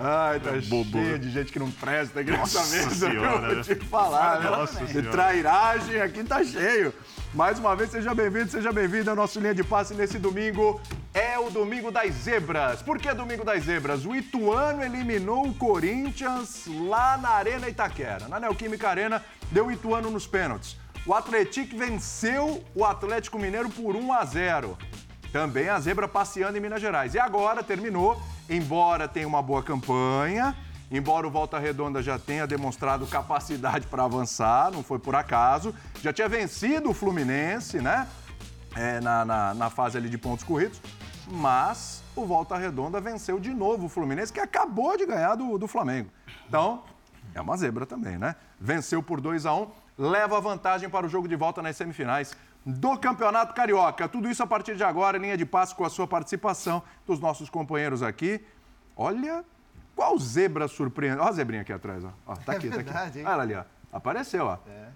Ai, tá Bobo. cheio de gente que não presta aqui nessa mesa. Senhora. Vou te falar, né? Nossa de trairagem aqui tá cheio. Mais uma vez, seja bem-vindo, seja bem-vindo ao nosso Linha de Passe nesse domingo. É o Domingo das Zebras. Por que Domingo das Zebras? O Ituano eliminou o Corinthians lá na Arena Itaquera. Na Neoquímica Arena, deu o Ituano nos pênaltis. O Atlético venceu o Atlético Mineiro por 1 a 0. Também a zebra passeando em Minas Gerais. E agora terminou, embora tenha uma boa campanha, embora o Volta Redonda já tenha demonstrado capacidade para avançar, não foi por acaso, já tinha vencido o Fluminense, né? É, na, na, na fase ali de pontos corridos, mas o Volta Redonda venceu de novo o Fluminense, que acabou de ganhar do, do Flamengo. Então, é uma zebra também, né? Venceu por 2 a 1 um, leva vantagem para o jogo de volta nas semifinais do Campeonato Carioca. Tudo isso a partir de agora, linha de passe com a sua participação dos nossos companheiros aqui. Olha, qual zebra surpreende. Olha a zebrinha aqui atrás, ó. ó tá aqui, é verdade, tá aqui. Hein? Olha ali, ó. Apareceu, ó. É.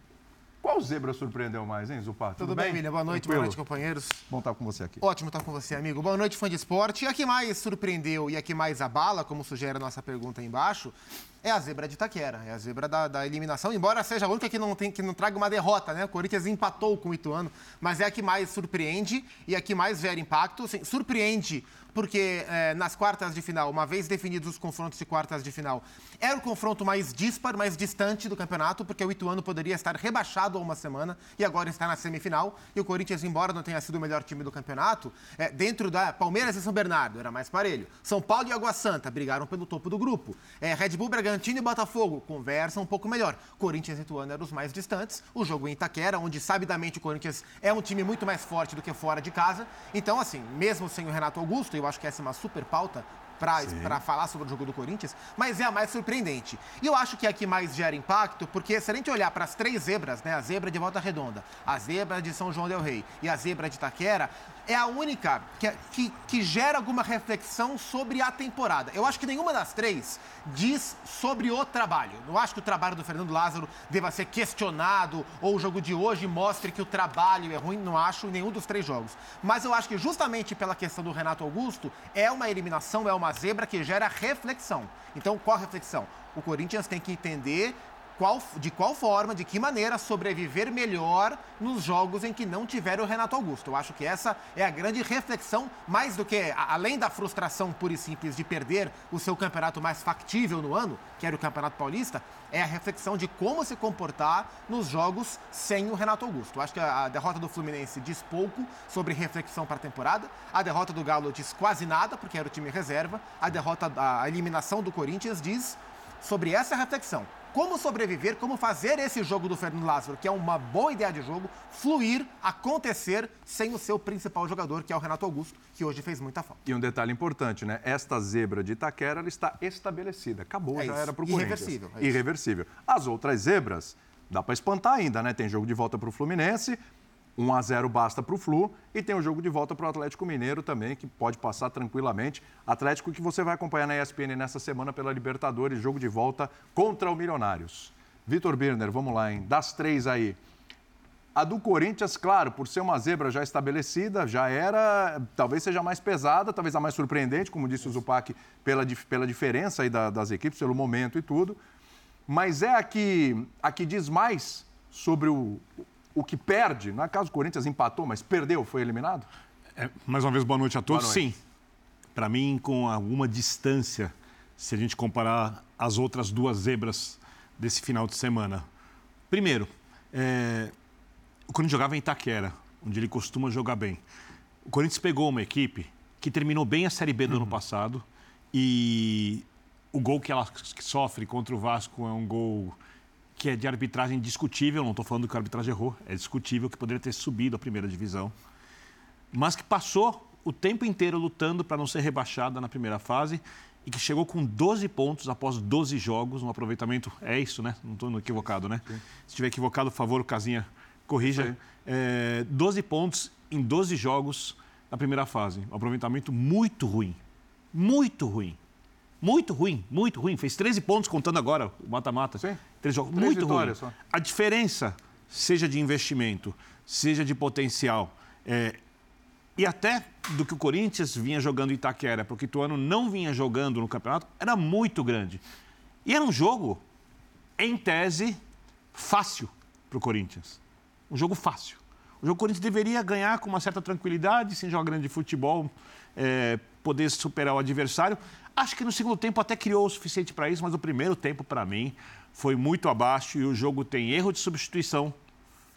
Qual zebra surpreendeu mais, hein, Zupá? Tudo, Tudo bem, bem, William? Boa noite, Tranquilo. boa noite, companheiros. Bom estar com você aqui. Ótimo estar com você, amigo. Boa noite, fã de esporte. E a que mais surpreendeu e a que mais abala, como sugere a nossa pergunta aí embaixo, é a zebra de Itaquera, é a zebra da, da, eliminação, embora seja a única que não, tem, que não traga uma derrota, né? O Corinthians empatou com o Ituano, mas é a que mais surpreende e a que mais gera impacto. Assim, surpreende porque é, nas quartas de final, uma vez definidos os confrontos de quartas de final, era o confronto mais dispar, mais distante do campeonato, porque o Ituano poderia estar rebaixado há uma semana e agora está na semifinal. E o Corinthians, embora não tenha sido o melhor time do campeonato, é, dentro da Palmeiras e São Bernardo era mais parelho. São Paulo e Água Santa brigaram pelo topo do grupo. É, Red Bull, Bragantino e Botafogo conversam um pouco melhor. Corinthians e Ituano eram os mais distantes. O jogo em Itaquera, onde sabidamente o Corinthians é um time muito mais forte do que fora de casa. Então, assim, mesmo sem o Renato Augusto, eu acho que essa é uma super pauta para falar sobre o jogo do Corinthians, mas é a mais surpreendente. E eu acho que é a que mais gera impacto, porque se a gente olhar para as três zebras, né, a zebra de Volta Redonda, a zebra de São João del Rei e a zebra de Itaquera, é a única que, que, que, gera alguma reflexão sobre a temporada. Eu acho que nenhuma das três diz sobre o trabalho. Não acho que o trabalho do Fernando Lázaro deva ser questionado ou o jogo de hoje mostre que o trabalho é ruim. Não acho em nenhum dos três jogos. Mas eu acho que justamente pela questão do Renato Augusto, é uma eliminação, é uma zebra que gera reflexão. Então, qual reflexão? O Corinthians tem que entender qual, de qual forma, de que maneira sobreviver melhor nos jogos em que não tiver o Renato Augusto. Eu acho que essa é a grande reflexão, mais do que, além da frustração pura e simples de perder o seu campeonato mais factível no ano, que era o Campeonato Paulista, é a reflexão de como se comportar nos jogos sem o Renato Augusto. Eu acho que a derrota do Fluminense diz pouco sobre reflexão para a temporada, a derrota do Galo diz quase nada, porque era o time reserva, a derrota, a eliminação do Corinthians diz sobre essa reflexão como sobreviver, como fazer esse jogo do Fernando Lázaro, que é uma boa ideia de jogo, fluir, acontecer sem o seu principal jogador, que é o Renato Augusto, que hoje fez muita falta. E um detalhe importante, né? Esta zebra de Itaquera ela está estabelecida. Acabou, é já era para o Corinthians. Irreversível. É Irreversível. As outras zebras, dá para espantar ainda, né? Tem jogo de volta para o Fluminense, 1 a 0 basta para o Flu e tem o jogo de volta para o Atlético Mineiro também, que pode passar tranquilamente. Atlético que você vai acompanhar na ESPN nessa semana pela Libertadores, jogo de volta contra o Milionários. Vitor Birner, vamos lá, hein? Das três aí. A do Corinthians, claro, por ser uma zebra já estabelecida, já era, talvez seja mais pesada, talvez a mais surpreendente, como disse o Zupac, pela, pela diferença aí da, das equipes, pelo momento e tudo. Mas é a que, a que diz mais sobre o, o que perde, no caso o Corinthians empatou, mas perdeu, foi eliminado? É, mais uma vez, boa noite a todos. Noite. Sim, para mim, com alguma distância, se a gente comparar as outras duas zebras desse final de semana. Primeiro, é, o Corinthians jogava em Itaquera, onde ele costuma jogar bem. O Corinthians pegou uma equipe que terminou bem a Série B do uhum. ano passado e o gol que ela sofre contra o Vasco é um gol que é de arbitragem discutível, não estou falando que a arbitragem errou, é discutível, que poderia ter subido a primeira divisão, mas que passou o tempo inteiro lutando para não ser rebaixada na primeira fase e que chegou com 12 pontos após 12 jogos, um aproveitamento, é isso, né? Não estou equivocado, né? Sim. Se estiver equivocado, por favor, o Casinha corrija. É, 12 pontos em 12 jogos na primeira fase, um aproveitamento muito ruim, muito ruim. Muito ruim, muito ruim. Fez 13 pontos contando agora o mata-mata. Três jogos. Três muito ruim. Só. A diferença, seja de investimento, seja de potencial, é, e até do que o Corinthians vinha jogando em Itaquera, porque o Ituano não vinha jogando no campeonato, era muito grande. E era um jogo, em tese, fácil para o Corinthians. Um jogo fácil. O jogo Corinthians deveria ganhar com uma certa tranquilidade, sem jogar grande futebol, é, poder superar o adversário. Acho que no segundo tempo até criou o suficiente para isso, mas o primeiro tempo, para mim, foi muito abaixo e o jogo tem erro de substituição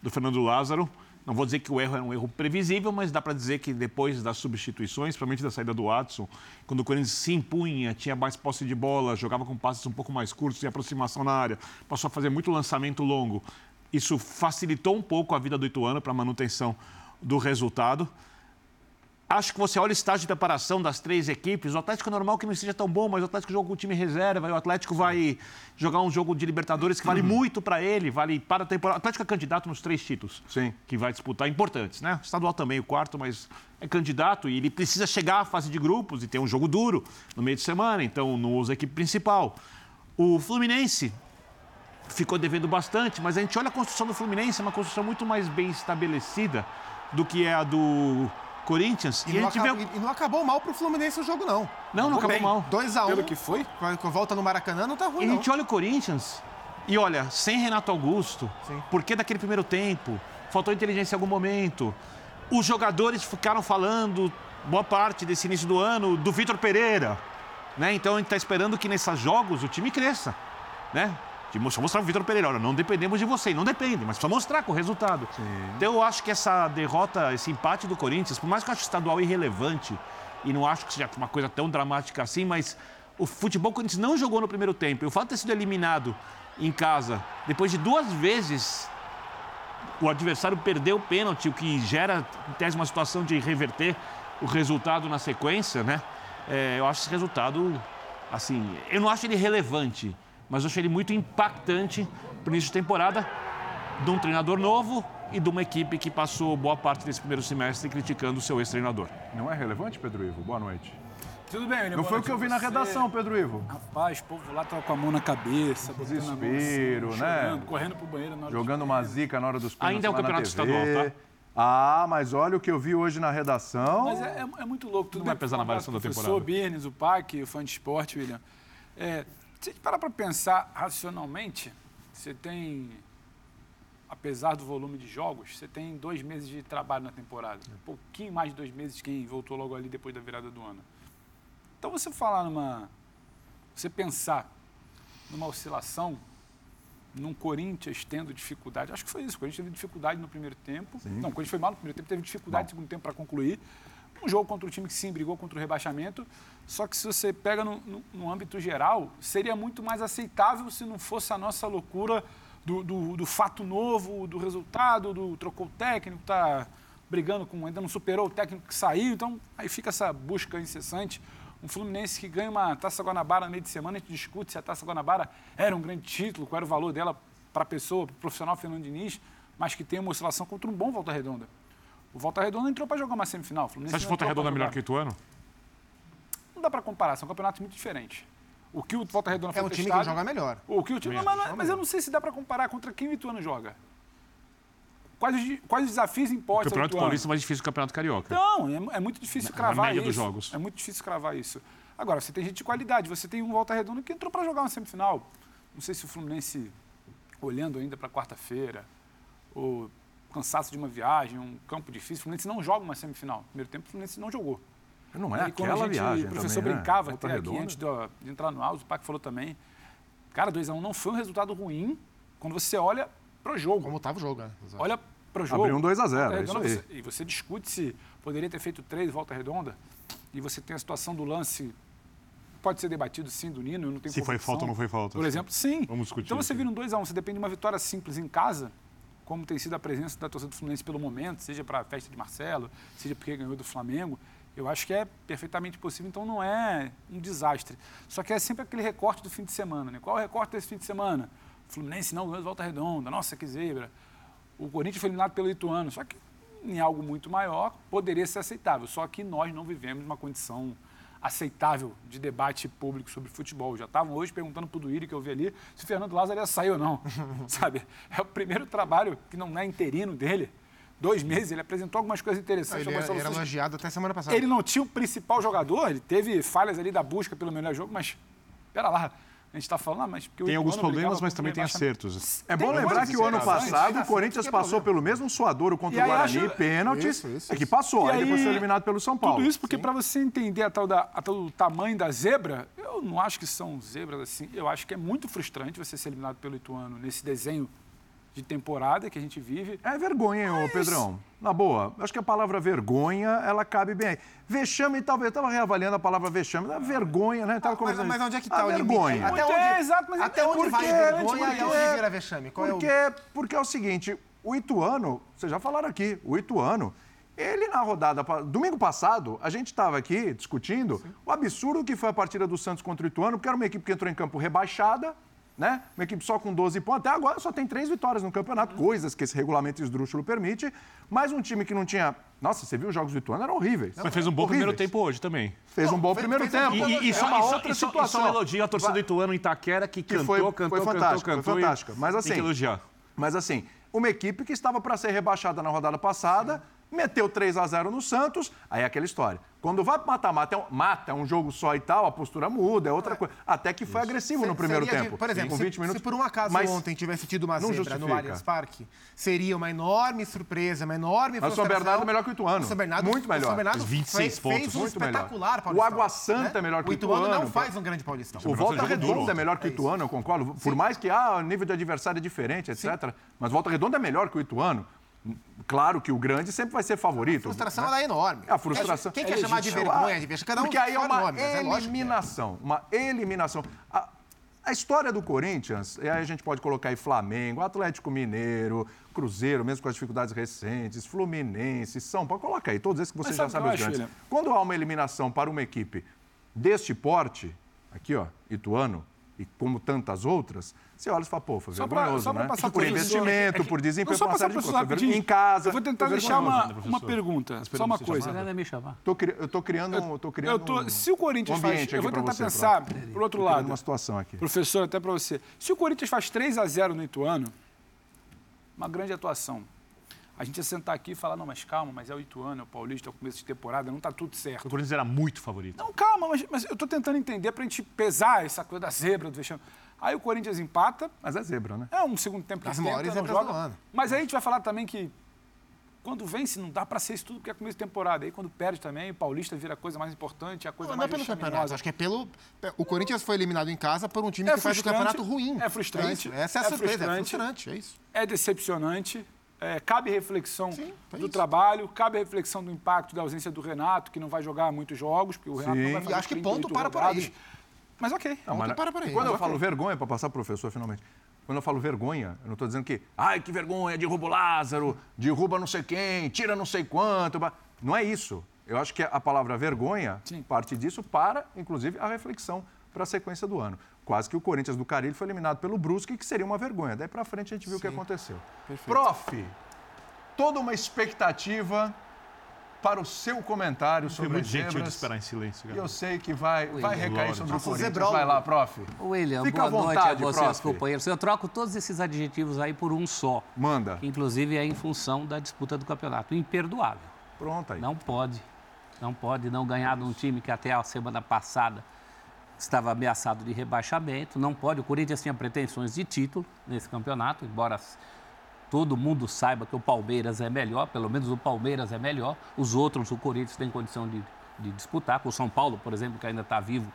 do Fernando Lázaro. Não vou dizer que o erro era um erro previsível, mas dá para dizer que depois das substituições, principalmente da saída do Watson, quando o Corinthians se impunha, tinha mais posse de bola, jogava com passes um pouco mais curtos e aproximação na área, passou a fazer muito lançamento longo. Isso facilitou um pouco a vida do Ituano para a manutenção do resultado. Acho que você olha o estágio de preparação das três equipes. O Atlético é normal que não seja tão bom, mas o Atlético joga com o time reserva. O Atlético vai jogar um jogo de Libertadores que vale uhum. muito para ele, vale para a temporada. O Atlético é candidato nos três títulos Sim. que vai disputar, importantes, né? O estadual também, o quarto, mas é candidato e ele precisa chegar à fase de grupos e ter um jogo duro no meio de semana, então não usa a equipe principal. O Fluminense ficou devendo bastante, mas a gente olha a construção do Fluminense, é uma construção muito mais bem estabelecida do que é a do Corinthians. E, e, não, acabou, vê... e não, acabou, mal pro Fluminense o jogo, não. Não, não acabou bem. mal. 2x1. Um, Pelo que foi? Com a volta no Maracanã não tá ruim, e a gente olha o Corinthians e olha, sem Renato Augusto, Sim. por que daquele primeiro tempo? Faltou inteligência em algum momento. Os jogadores ficaram falando, boa parte desse início do ano, do Vitor Pereira. Né? Então a gente está esperando que nesses jogos o time cresça. Né? De mostrar, o Vitor Pereira, olha, não dependemos de você, não depende, mas precisa mostrar com o resultado. Sim. Então eu acho que essa derrota, esse empate do Corinthians, por mais que eu ache estadual irrelevante, e não acho que seja uma coisa tão dramática assim, mas o futebol Corinthians não jogou no primeiro tempo. E o fato de ter sido eliminado em casa, depois de duas vezes o adversário perdeu o pênalti, o que gera, em tese, uma situação de reverter o resultado na sequência, né? É, eu acho esse resultado, assim, eu não acho ele relevante, mas eu achei ele muito impactante para o início de temporada de um treinador novo e de uma equipe que passou boa parte desse primeiro semestre criticando o seu ex-treinador. Não é relevante, Pedro Ivo? Boa noite. Tudo bem, Não foi o que eu vi na redação, Pedro Ivo. Rapaz, o povo lá tava com a mão na cabeça, desespero, assim, né? Chorando, correndo pro banheiro na hora Jogando uma zica na hora dos pênaltis. Ainda é o campeonato estadual, tá? Ah, mas olha o que eu vi hoje na redação. Mas é, é, é muito louco. Tudo Não vai pesar na variação da temporada. O professor Birnes, o PAC, o fã de esporte, William. É, se a gente parar para pensar racionalmente, você tem, apesar do volume de jogos, você tem dois meses de trabalho na temporada. Um pouquinho mais de dois meses quem voltou logo ali depois da virada do ano. Então você falar numa. Você pensar numa oscilação, num Corinthians tendo dificuldade. Acho que foi isso. O Corinthians teve dificuldade no primeiro tempo. Sim. Não, o Corinthians foi mal no primeiro tempo, teve dificuldade no segundo tempo para concluir. Um jogo contra o time que sim brigou contra o rebaixamento. Só que se você pega no, no, no âmbito geral, seria muito mais aceitável se não fosse a nossa loucura do, do, do fato novo, do resultado, do trocou o técnico, está brigando com. ainda não superou o técnico que saiu. Então, aí fica essa busca incessante. Um Fluminense que ganha uma Taça Guanabara no meio de semana, a gente discute se a Taça Guanabara era um grande título, qual era o valor dela para a pessoa, para o profissional Fernando Diniz, mas que tem uma oscilação contra um bom Volta Redonda. O Volta Redonda entrou para jogar uma semifinal. Você acha que o Volta Redonda é melhor que o Ituano? Não dá para comparar, são campeonatos muito diferentes. O que o Volta Redonda foi É um time testado, que joga melhor. O que o time, mas, mas, mas eu não sei se dá para comparar contra quem o Ituano joga. Quais, quais os desafios impostos O Campeonato Paulista é mais difícil que o Campeonato Carioca. Não, é, é muito difícil na, cravar na média isso. dos jogos. É muito difícil cravar isso. Agora, você tem gente de qualidade. Você tem um Volta Redonda que entrou para jogar uma semifinal. Não sei se o Fluminense, olhando ainda para quarta-feira, ou cansaço de uma viagem, um campo difícil. O Fluminense não joga uma semifinal. No primeiro tempo, o Fluminense não jogou. Não é e aquela gente, viagem. O professor também, né? brincava né? até aqui antes de, de, entrar no áudio, o Paco falou também. Cara, 2x1 um não foi um resultado ruim quando você olha para o jogo. Como estava o jogo, né? Exato. Olha para o jogo. Abriu um 2x0, é isso aí. e você discute se poderia ter feito três volta redonda e você tem a situação do lance pode ser debatido sim do Nino, eu não tenho Se foi falta ou não foi falta. Por exemplo, sim. Vamos discutir. Então você vira um 2x1, um, você depende de uma vitória simples em casa, como tem sido a presença da torcida do Fluminense pelo momento, seja para a festa de Marcelo, seja porque ganhou do Flamengo, eu acho que é perfeitamente possível, então não é um desastre. Só que é sempre aquele recorte do fim de semana. Né? Qual é o recorte desse fim de semana? O Fluminense não ganhou de volta redonda, nossa, que zebra. O Corinthians foi eliminado pelo Ituano, só que em algo muito maior poderia ser aceitável. Só que nós não vivemos uma condição aceitável de debate público sobre futebol. Já estavam hoje perguntando para o Duírio, que eu vi ali, se o Fernando Lázaro ia sair ou não. Sabe? É o primeiro trabalho que não é interino dele dois meses, ele apresentou algumas coisas interessantes. Ele era, era elogiado até semana passada. Ele não tinha o principal jogador, ele teve falhas ali da busca pelo melhor jogo, mas pera lá. A gente está falando, ah, mas... Tem alguns problemas, mas também tem acertos. É bom lembrar que o ano passado o Corinthians passou pelo mesmo suadouro contra o Guarani, acho... pênaltis, isso, isso, é que passou, aí, aí depois foi eliminado pelo São Paulo. Tudo isso porque para você entender a tal, da, a tal do tamanho da zebra, eu não acho que são zebras assim, eu acho que é muito frustrante você ser eliminado pelo Ituano nesse desenho de temporada que a gente vive. É vergonha, hein, ô Pedrão? Na boa, acho que a palavra vergonha, ela cabe bem aí. Vexame, talvez, eu estava reavaliando a palavra vexame, é vergonha, né? Tava ah, mas, mas onde é que está o vergonha? Limite? Até onde, é, exato, mas até onde vai vergonha porque, e onde vira vexame? Qual porque, é o... porque é o seguinte, o Ituano, vocês já falaram aqui, o Ituano, ele na rodada, domingo passado, a gente estava aqui discutindo Sim. o absurdo que foi a partida do Santos contra o Ituano, porque era uma equipe que entrou em campo rebaixada, né? Uma equipe só com 12 pontos. Até agora só tem três vitórias no campeonato, coisas que esse regulamento esdrúxulo permite. Mas um time que não tinha. Nossa, você viu os jogos do Ituano? Eram horríveis. Mas fez um bom horríveis. primeiro tempo hoje também. Fez um bom fez, primeiro fez tempo. Um e, e, só, é uma outra e situação. Só, e só elogio a torcida do Ituano em Itaquera que, que cantou, foi, cantou, foi fantástica, cantou, Foi fantástica. Mas assim. Tem que elogiar. Mas assim, uma equipe que estava para ser rebaixada na rodada passada. Sim meteu 3 a 0 no Santos, aí é aquela história. Quando vai para mata-mata, é um, mata, é um jogo só e tal, a postura muda, é outra é. coisa. Até que foi Isso. agressivo se, no primeiro tempo. De, por exemplo, 20 se, minutos, se por um acaso mas ontem tivesse tido uma zebra no Allianz Parque, seria uma enorme surpresa, uma enorme Mas o São Bernardo é melhor que o Ituano. O São Bernardo, muito melhor. O São Bernardo 26 pontos, fez um muito espetacular melhor. O Água Santa né? é melhor que o Ituano. O Ituano não faz um grande paulistão. O Volta Redonda é melhor que o Ituano, eu concordo. Por mais que ah, o nível de adversário é diferente, etc. Mas Volta Redonda é melhor que o Ituano. Claro que o grande sempre vai ser favorito. A frustração né? é enorme. A frustração. Quem, quem quer chamar de vergonha, de vez cada um Porque aí é uma nome, é eliminação. É uma eliminação. A, a, história do Corinthians, e aí a gente pode colocar aí Flamengo, Atlético Mineiro, Cruzeiro, mesmo com as dificuldades recentes, Fluminense, São Paulo, coloca aí, todos esses que você já sabe os grandes. Quando há uma eliminação para uma equipe deste porte, aqui ó, Ituano, e como tantas outras, você olha e fala, pô, foi só vergonhoso, pra, só né? Passar por, por investimento, é por desempenho, por uma série de coisas. Em casa. Eu vou tentar deixar uma, uma pergunta, só uma coisa. Tô, eu estou criando, eu, tô criando eu tô, um, se o Corinthians um faz, eu vou tentar você, pensar pronto. por outro lado. uma situação aqui. Professor, até para você. Se o Corinthians faz 3 a 0 no Ituano, uma grande atuação. A gente ia sentar aqui e falar, não, mas calma, mas é o Ituano, é o Paulista, é o começo de temporada, não está tudo certo. O Corinthians era muito favorito. Não, calma, mas, mas eu estou tentando entender para a gente pesar essa coisa da zebra, do vexame. Aí o Corinthians empata. Mas é zebra, né? É um segundo tempo que As maiores tenta, não joga. Mas aí a gente vai falar também que quando vence não dá para ser isso tudo porque é começo de temporada. Aí quando perde também, o Paulista vira a coisa mais importante, a coisa não, mais Não é pelo campeonato, acho que é pelo... O Corinthians foi eliminado em casa por um time é que faz o campeonato ruim. É frustrante. É Essa é a é surpresa, frustrante, é frustrante, é isso. É decepcionante. É, cabe reflexão Sim, é do isso. trabalho, cabe reflexão do impacto da ausência do Renato, que não vai jogar muitos jogos, porque o Renato Sim. não vai fazer E acho que ponto para por aí. Mas ok. Não, mas, para por aí. Quando eu falo vergonha, para passar para o professor finalmente, quando eu falo vergonha, eu não estou dizendo que, ai, que vergonha, derruba o Lázaro, derruba não sei quem, tira não sei quanto. Não é isso. Eu acho que a palavra vergonha Sim. parte disso para, inclusive, a reflexão para a sequência do ano. Quase que o Corinthians do Carilho foi eliminado pelo Brusque, que seria uma vergonha. Daí para frente a gente viu o que aconteceu. Perfeito. Prof, toda uma expectativa para o seu comentário sobre muito zebras. gentil de esperar em silêncio. E eu sei que vai, vai recair sobre o Corinthians. Vai lá, prof. William, Fica boa vontade, noite a vocês, prof. companheiros. Eu troco todos esses adjetivos aí por um só. Manda. Que, inclusive, é em função da disputa do campeonato. Imperdoável. Pronto aí. Não pode. Não pode não ganhar de um time que até a semana passada estava ameaçado de rebaixamento. Não pode. O Corinthians tinha pretensões de título nesse campeonato, embora todo mundo saiba que o Palmeiras é melhor, pelo menos o Palmeiras é melhor, os outros, o Corinthians tem condição de, de disputar, com o São Paulo, por exemplo, que ainda está vivo,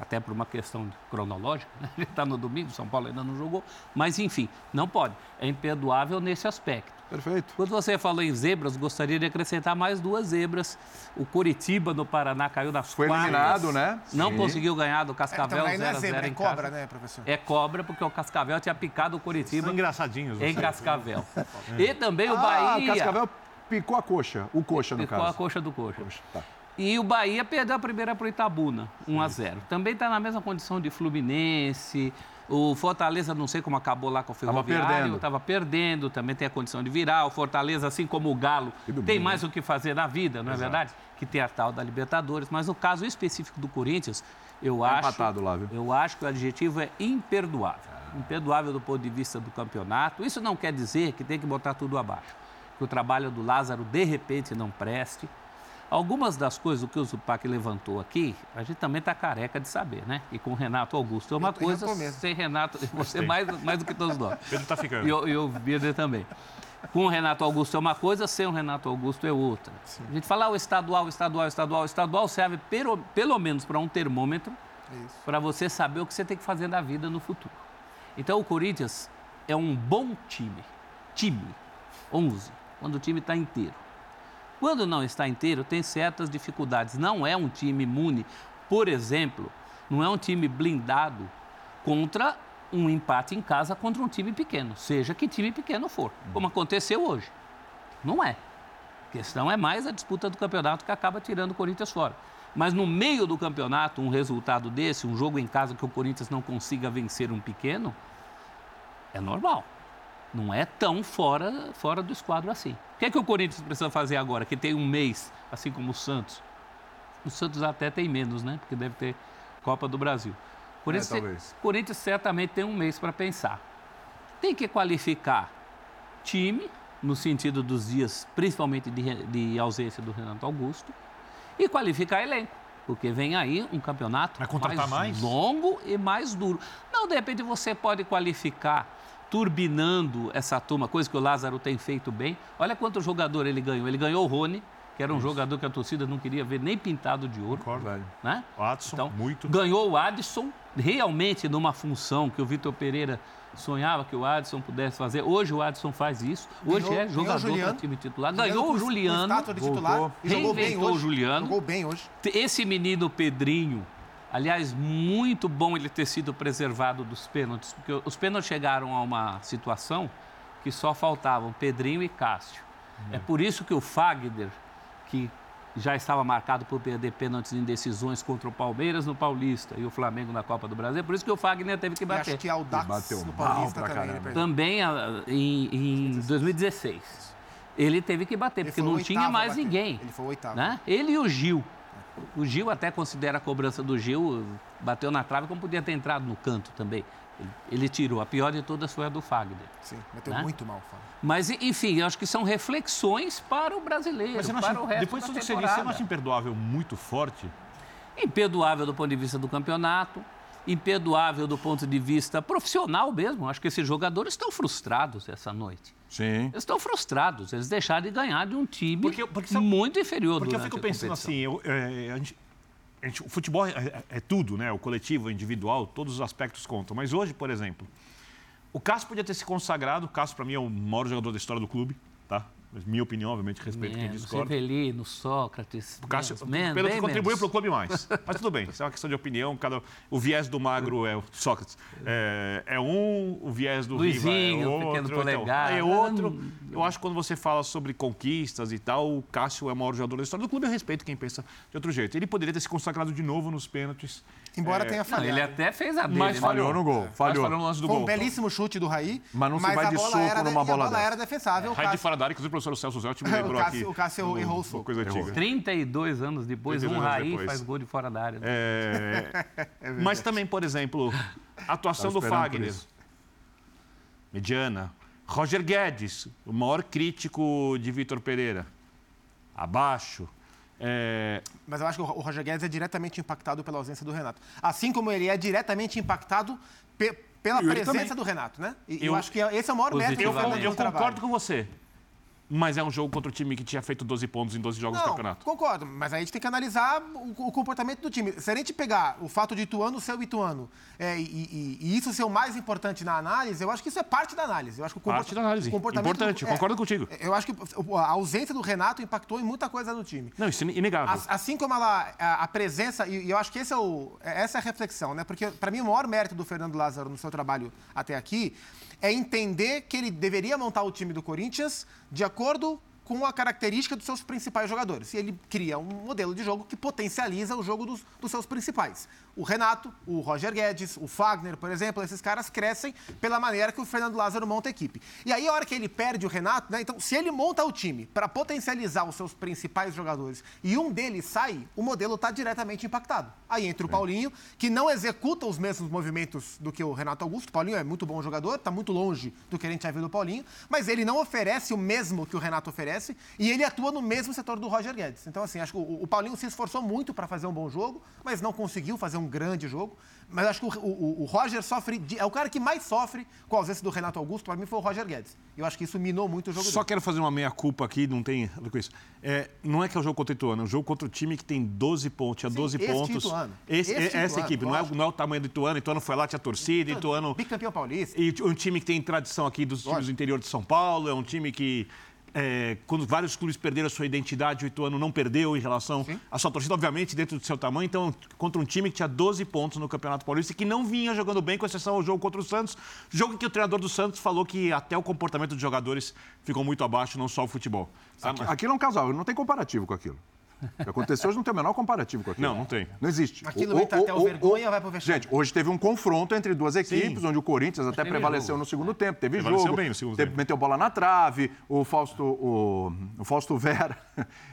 até por uma questão cronológica, né? ele está no domingo, São Paulo ainda não jogou, mas enfim, não pode, é imperdoável nesse aspecto. Perfeito. Quando você falou em zebras, gostaria de acrescentar mais duas zebras. O Curitiba no Paraná caiu nas Foi quartas. eliminado, né? Não Sim. conseguiu ganhar do Cascavel 0 é, então, é zebra, é cobra, né, professor? É cobra, porque o Cascavel tinha picado o Curitiba. São engraçadinhos. Em Cascavel. é. E também o ah, Bahia... Cascavel picou a coxa, o coxa, no picou caso. Picou a coxa do coxa. coxa tá. E o Bahia perdeu a primeira para o Itabuna, 1 a 0. Também está na mesma condição de Fluminense, o Fortaleza, não sei como acabou lá com o Ferroviário, estava perdendo. perdendo, também tem a condição de virar. O Fortaleza, assim como o Galo, tem bem, mais né? o que fazer na vida, não é verdade? Que tem a tal da Libertadores. Mas no caso específico do Corinthians, eu tá acho. Lá, viu? Eu acho que o adjetivo é imperdoável. Imperdoável do ponto de vista do campeonato. Isso não quer dizer que tem que botar tudo abaixo. que o trabalho do Lázaro de repente não preste. Algumas das coisas que o Zupac levantou aqui, a gente também está careca de saber, né? E com o Renato Augusto é uma Eu- eu coisa, mesmo. sem Renato, você mais, mais do que todos nós. Pedro tá ficando. E o, Birner também. Com o Renato Augusto é uma coisa, sem o Renato Augusto é outra. A gente fala ah, o estadual, estadual, estadual, estadual serve pelo, pelo menos para um termômetro Isso. para você saber o que você tem que fazer na vida no futuro. Então o Corinthians é um bom time. Time. 11. Quando o time está inteiro. Quando não está inteiro, tem certas dificuldades. Não é um time imune, por exemplo, não é um time blindado contra um empate em casa contra um time pequeno, seja que time pequeno for, como aconteceu hoje. Não é. A questão é mais a disputa do campeonato que acaba tirando o Corinthians fora. Mas no meio do campeonato, um resultado desse, um jogo em casa que o Corinthians não consiga vencer um pequeno, é normal. Não é tão fora, fora do esquadro assim. O que é que o Corinthians precisa fazer agora, que tem um mês, assim como o Santos? O Santos até tem menos, né? Porque deve ter Copa do Brasil. O Corinthians, É. Corinthians certamente tem um mês para pensar. Tem que qualificar time, no sentido dos dias, principalmente de, de ausência do Renato Augusto, e qualificar elenco. Porque vem aí um campeonato contratar mais? longo e mais duro. Não, de repente você pode qualificar turbinando essa turma, coisa que o Lázaro tem feito bem. Olha quanto jogador ele ganhou. Ele ganhou o Rony, que era um jogador que a torcida não queria ver nem pintado de ouro. Verdade. Né? O Adson, muito. Ganhou o Adson, realmente numa função que o Vitor Pereira sonhava que o Adson pudesse fazer. Hoje o Adson faz isso. Hoje Ganhou- é ganhou o jogador Juliano. do time titular. Juliano Ganhou o Juliano. estátua de titular voltou, e jogou bem hoje. o Juliano. Jogou bem hoje. Esse menino Pedrinho, aliás, muito bom ele ter sido preservado dos pênaltis, porque os pênaltis chegaram a uma situação que só faltavam Pedrinho e Cássio. É por isso que o Fagner, que já estava marcado por perder pênaltis em decisões contra o Palmeiras no Paulista e o Flamengo na Copa do Brasil, é por isso que o Fagner teve que E bater. acho que ao Dax bateu no Paulista pra também. Também ah, em, em 2016. Ele teve que bater, Ele porque não tinha mais bater. ninguém. Ele foi o oitavo. Né? Ele e o Gil. O Gil até considera a cobrança do Gil, bateu na trave, como podia ter entrado no canto também. Ele, ele tirou. A pior de todas foi a do Fagner. Sim, meteu Né? muito mal, Fábio. Mas, enfim, eu acho que são reflexões para o brasileiro, Mas você não para acha, o resto depois da de tudo que você disse, você não acha imperdoável muito forte? Imperdoável do ponto de vista do campeonato, imperdoável do ponto de vista profissional mesmo. Acho que esses jogadores estão frustrados essa noite. Sim. Eles estão frustrados. Eles deixaram de ganhar de um time Porque- porque sabe- muito inferior Porque eu fico a pensando competição. assim, eu, é, a gente- a gente- o futebol é, é- é tudo, né? O coletivo, o individual, todos os aspectos contam. Mas hoje, por exemplo, o Cássio podia ter se consagrado. O Cássio, para mim, é o maior jogador da história do clube, tá? Mas minha opinião, obviamente, respeito quem Menos, discorda. Rivelino, Sócrates. O Cássio, menos, menos, pelo que contribuiu para o clube mais. Mas tudo bem, isso é uma questão de opinião. Cada, o viés do magro é o Sócrates. É, é um, o viés do Luizinho, Riva é outro. pequeno polegar. é outro. Eu acho que quando você fala sobre conquistas e tal, o Cássio é o maior jogador da história do clube. Eu respeito quem pensa de outro jeito. Ele poderia ter se consagrado de novo nos pênaltis. Embora É, tenha Não, falhado. ele até fez a dele. Mas né? Falhou no gol. Mas Falhou. falou no lance do Foi um gol. belíssimo chute do Raí. Mas não se vai a de bola soco era, numa e a bola bola era dessa. defensável. o Raio de fora da área, inclusive o professor Celso Zé, o time O lembrou Cássio- aqui. o Cássio No- errou o soco. coisa Errou. antiga. 32 anos depois, 32 um anos Raí depois. faz gol de fora da área. É, Mas também, por exemplo, a atuação do Fagner. Mediana. Roger Guedes, o maior crítico de Vitor Pereira. Abaixo. É, Mas eu acho que o Roger Guedes é diretamente impactado pela ausência do Renato. Assim como ele é diretamente impactado pe- pela presença também. do Renato, né? E eu, Eu- acho que esse é o maior mérito eu, do eu concordo com você. Mas é um jogo contra o time que tinha feito 12 pontos em 12 jogos do Não, campeonato. concordo, mas aí a gente tem que analisar o, o comportamento do time. Se a gente pegar o fato de Ituano ser o Ituano é, e, e- e isso ser o mais importante na análise, eu acho que isso é parte da análise. Eu acho que o Parte da análise. o comportamento Importante, é, concordo contigo. Eu acho que a ausência do Renato impactou em muita coisa no time. Não, isso é inegável. As- Assim como ela, a, a presença, e e eu acho que esse é o, essa é a reflexão, né? Porque, para mim, o maior mérito do Fernando Lázaro no seu trabalho até aqui é entender que ele deveria montar o time do Corinthians de acordo acordo com a característica dos seus principais jogadores. E ele cria um modelo de jogo que potencializa o jogo dos, dos, seus principais. O Renato, o Roger Guedes, o Fagner, por exemplo, esses caras crescem pela maneira que o Fernando Lázaro monta a equipe. E aí, a hora que ele perde o Renato, né, então, se ele monta o time para potencializar os seus principais jogadores e um deles sai, o modelo está diretamente impactado. Aí entra o Paulinho, que não executa os mesmos movimentos do que o Renato Augusto. O Paulinho é muito bom jogador, está muito longe do que a gente já viu do Paulinho, mas ele não oferece o mesmo que o Renato oferece e ele atua no mesmo setor do Roger Guedes. Então, assim, acho que o, o Paulinho se esforçou muito para fazer um bom jogo, mas não conseguiu fazer um grande jogo. Mas acho que o, o, o Roger sofre. De, é o cara que mais sofre com a ausência do Renato Augusto, para mim, foi o Roger Guedes. Eu acho que isso minou muito o jogo Só dele. quero fazer uma meia-culpa aqui, não tem a ver com isso. É, não é que é o jogo contra o Ituano, é um jogo contra o time que tem 12 pontos, tinha 12 Sim, pontos. Ituano. Esse, Esse essa Ituano, equipe, não é, não é, o tamanho do Ituano, Ituano foi lá, tinha torcida, Ituano. Bicampeão paulista. E um time que tem tradição aqui dos times do interior de São Paulo, é um time que é, quando vários clubes perderam a sua identidade, o Ituano não perdeu em relação Sim. à sua torcida, obviamente, dentro do seu tamanho. Então, contra um time que tinha 12 pontos no Campeonato Paulista e que não vinha jogando bem, com exceção ao jogo contra o Santos. Jogo que o treinador do Santos falou que até o comportamento dos jogadores ficou muito abaixo, não só o futebol. Aquilo é um casal, não tem comparativo com aquilo. O que aconteceu hoje não tem o menor comparativo com aquilo. Não, não tem. Não existe. Aquilo o, entra o, até o, o vergonha vai pro vexame. Gente, hoje teve um confronto entre duas equipes, Sim. onde o Corinthians até prevaleceu jogo. no segundo tempo. Teve prevaleceu jogo. Bem no segundo teve, tempo. Meteu bola na trave. O Fausto, o, o Fausto Vera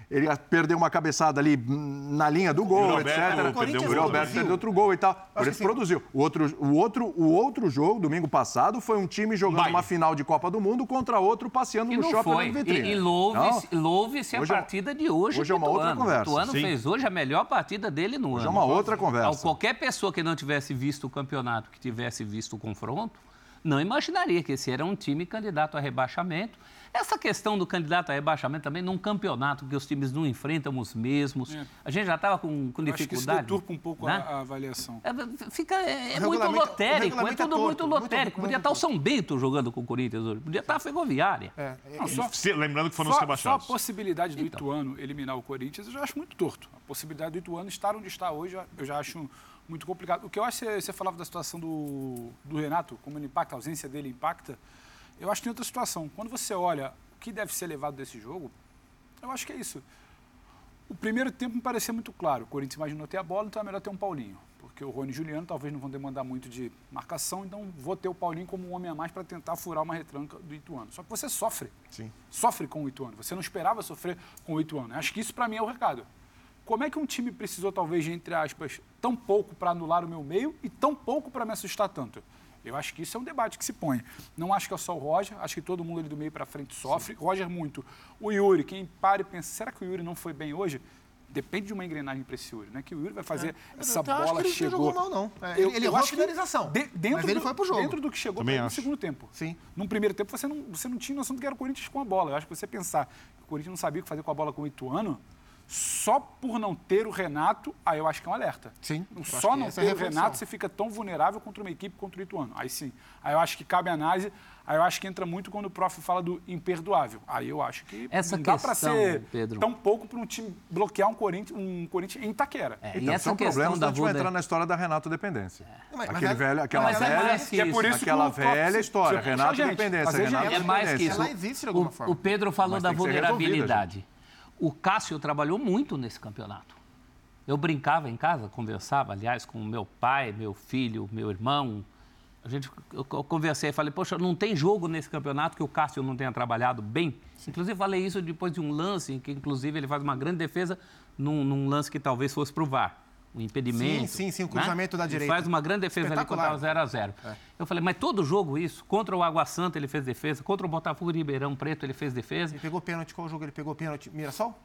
ele perdeu uma cabeçada ali na linha do gol, o etc. O, o Roberto perdeu outro gol e tal. Por isso produziu. O outro, o, outro, o outro jogo, domingo passado, foi um time jogando Vai. uma final de Copa do Mundo contra outro passeando e no shopping foi. vitrine. E, e louve-se louve a é partida de hoje. Hoje é uma outra conversa. O ano fez hoje a melhor partida dele no hoje ano. é uma outra conversa. Qualquer pessoa que não tivesse visto o campeonato, que tivesse visto o confronto, não imaginaria que esse era um time candidato a rebaixamento essa questão do candidato a rebaixamento também num campeonato que os times não enfrentam os mesmos. É. A gente já estava com, com dificuldade. Acho que isso deturpa um pouco né? a, a, avaliação. É, fica, é, é muito lotérico, é tudo muito lotérico. Podia estar o São Bento jogando com o Corinthians hoje, podia estar a Ferroviária. É, não, só, lembrando que foram os rebaixados. Só a possibilidade do então. Ituano eliminar o Corinthians eu já acho muito torto. A possibilidade do Ituano estar onde está hoje eu já acho muito complicado. O que eu acho, você falava da situação do, do Renato, como ele impacta, a ausência dele impacta. Eu acho que tem outra situação. Quando você olha o que deve ser levado desse jogo, eu acho que é isso. O primeiro tempo me parecia muito claro. O Corinthians imaginou ter a bola, então é melhor ter um Paulinho. Porque o Rony e o Juliano talvez não vão demandar muito de marcação, então vou ter o Paulinho como um homem a mais para tentar furar uma retranca do Ituano. Só que você sofre. Sim. Sofre com o Ituano. Você não esperava sofrer com o Ituano. Acho que isso para mim é o recado. Como é que um time precisou, talvez, de, entre aspas, tão pouco para anular o meu meio e tão pouco para me assustar tanto? Eu acho que isso é um debate que se põe. Não acho que é só o Roger, acho que todo mundo ali do meio para frente sofre. Sim. Roger muito. O Yuri, quem para e pensa, será que o Yuri não foi bem hoje? Depende de uma engrenagem para esse Yuri, né? Que o Yuri vai fazer é. essa bola acho que ele chegou. Não jogou mal, não. É, eu, ele errou a finalização. De, dentro mas ele do, foi pro jogo. Dentro do que chegou no segundo tempo. Sim. No primeiro tempo você não, você não tinha noção do que era o Corinthians com a bola. Eu acho que você pensar que o Corinthians não sabia o que fazer com a bola com o Ituano, só por não ter o Renato, aí eu acho que é um alerta. Sim. Só não é ter é o Renato, você fica tão vulnerável contra uma equipe contra o Ituano. Aí sim. Aí eu acho que cabe análise. Aí eu acho que entra muito quando o prof fala do imperdoável. Aí eu acho que Essa não dá para ser Pedro. tão pouco para um time bloquear um Corinthians, um Corinthians em Itaquera. É, então, e essa são problemas da a gente vai entrar na história da Renato dependência. É. Mas, Aquele mas velho, aquela mas velha, é mais que, é por isso aquela que velha história. Renato gente, dependência, Renato é mais que isso. Ela existe de alguma o, forma. O Pedro falou da vulnerabilidade. O Cássio trabalhou muito nesse campeonato. Eu brincava em casa, conversava, aliás, com meu pai, meu filho, meu irmão. A gente, eu conversei e falei, poxa, não tem jogo nesse campeonato que o Cássio não tenha trabalhado bem. Inclusive, falei isso depois de um lance em que, inclusive, ele faz uma grande defesa num, num lance que talvez fosse para o VAR o impedimento. Sim, sim, sim, o cruzamento né? da direita. Ele faz uma grande defesa ali contra o 0 a 0 é. Eu falei, mas todo jogo isso? Contra o Água Santa ele fez defesa, contra o Botafogo de Ribeirão Preto ele fez defesa. Ele pegou pênalti, qual jogo ele pegou pênalti? Mirassol?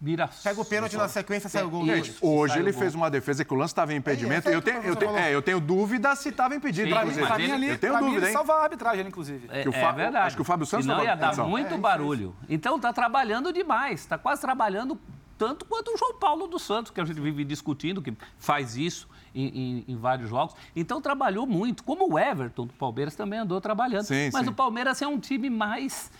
Mirassol. Pega o pênalti na sequência, sai o gol. Gente, hoje ele fez uma defesa que o lance estava em impedimento. É, eu, tenho, eu, tenho, é, eu tenho dúvida se estava impedido. Sim, inclusive. Pra mim, ali, eu tenho pra dúvida, mim, hein? salva a arbitragem, inclusive. É, o é verdade. Acho que o Fábio Santos não ia dar não. muito é, barulho. Então está trabalhando demais. Está quase trabalhando tanto quanto o João Paulo dos Santos, que a gente vive discutindo, que faz isso em, em, em, vários jogos. Então trabalhou muito, como o Everton do Palmeiras também andou trabalhando. Sim, Mas sim. o Palmeiras é um time mais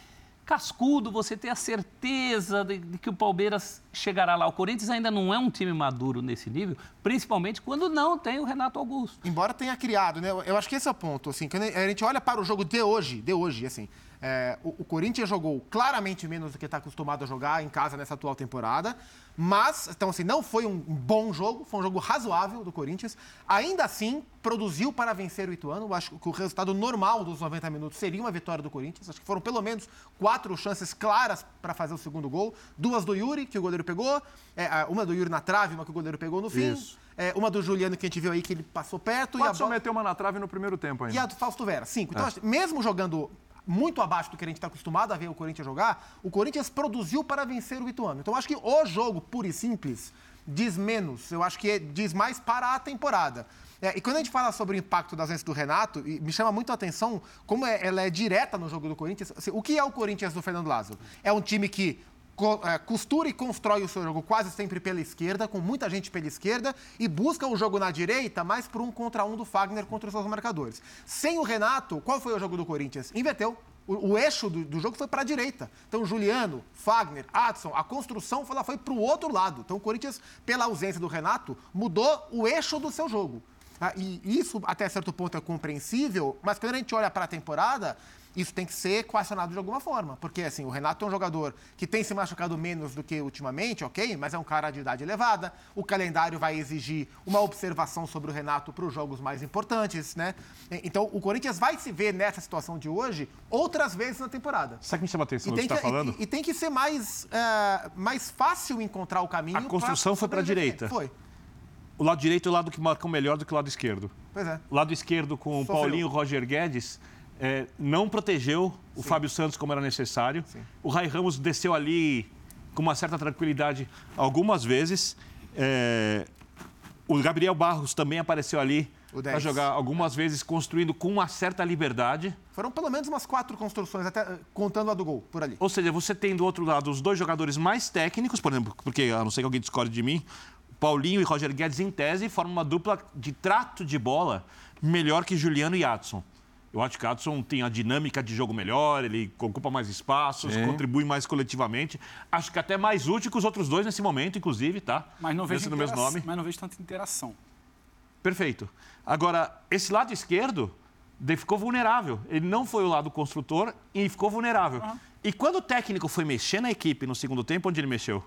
cascudo, você ter a certeza de, de, que o Palmeiras chegará lá. O Corinthians ainda não é um time maduro nesse nível, principalmente quando não tem o Renato Augusto. Embora tenha criado, né? Eu acho que esse é o ponto, assim, quando a gente olha para o jogo de hoje, de hoje, assim, É, o, o, Corinthians jogou claramente menos do que está acostumado a jogar em casa nessa atual temporada. Mas, então, assim, não foi um bom jogo, foi um jogo razoável do Corinthians. Ainda assim, produziu para vencer o Ituano. Acho que o resultado normal dos 90 minutos seria uma vitória do Corinthians. Acho que foram pelo menos quatro chances claras para fazer o segundo gol. Duas do Yuri, que o goleiro pegou. É, uma do Yuri na trave, uma que o goleiro pegou no fim. Isso. É, uma do Juliano que a gente viu aí que ele passou perto. Quatro e a bola... meteu uma na trave no primeiro tempo ainda. E a do Fausto Vera, cinco. Então, é. mesmo jogando muito abaixo do que a gente está acostumado a ver o Corinthians jogar, o Corinthians produziu para vencer o Ituano. Então, acho que o jogo, puro e simples, diz menos. Eu acho que diz mais para a temporada. É, e quando a gente fala sobre o impacto da ausência do Renato, me chama muito a atenção como é, ela é direta no jogo do Corinthians. Assim, o que é o Corinthians do Fernando Lázaro? É um time que é, costura e constrói o seu jogo quase sempre pela esquerda, com muita gente pela esquerda, e busca o jogo na direita mais por um contra um do Fagner contra os seus marcadores. Sem o Renato, qual foi o jogo do Corinthians? Inverteu. O, o eixo do, do, jogo foi para a direita. Então, Juliano, Fagner, Adson, a construção foi, foi para o outro lado. Então, o Corinthians, pela ausência do Renato, mudou o eixo do seu jogo. Ah, e isso, até certo ponto, é compreensível, mas quando a gente olha para a temporada, isso tem que ser equacionado de alguma forma. Porque, assim, o Renato é um jogador que tem se machucado menos do que ultimamente, ok? Mas é um cara de idade elevada. O calendário vai exigir uma observação sobre o Renato para os jogos mais importantes, né? Então, o Corinthians vai se ver nessa situação de hoje outras vezes na temporada. Sabe o que me chama a atenção do que está falando? E, e, tem que ser mais, uh, mais fácil encontrar o caminho. A construção foi para a direita. Foi. O lado direito é o lado que marcou melhor do que o lado esquerdo. Pois é. O lado esquerdo com o Paulinho e Roger Guedes é, não protegeu o Sim. Fábio Santos como era necessário. Sim. O Rai Ramos desceu ali com uma certa tranquilidade algumas vezes. É, o Gabriel Barros também apareceu ali para jogar algumas vezes, construindo com uma certa liberdade. Foram pelo menos umas quatro construções, até contando a do gol, por ali. Ou seja, você tem do outro lado os dois jogadores mais técnicos, por exemplo, porque a não ser que alguém discorde de mim, Paulinho e Roger Guedes, em tese, formam uma dupla de trato de bola melhor que Juliano e Adson. Eu acho que o Adson tem a dinâmica de jogo melhor, ele ocupa mais espaços, Sim. contribui mais coletivamente. Acho que até mais útil que os outros dois nesse momento, inclusive, tá? Mas não vejo, no mesmo nome. Mas não vejo tanta interação. Perfeito. Agora, esse lado esquerdo ficou vulnerável. Ele não foi o lado construtor e ficou vulnerável. Uhum. E quando o técnico foi mexer na equipe no segundo tempo, onde ele mexeu?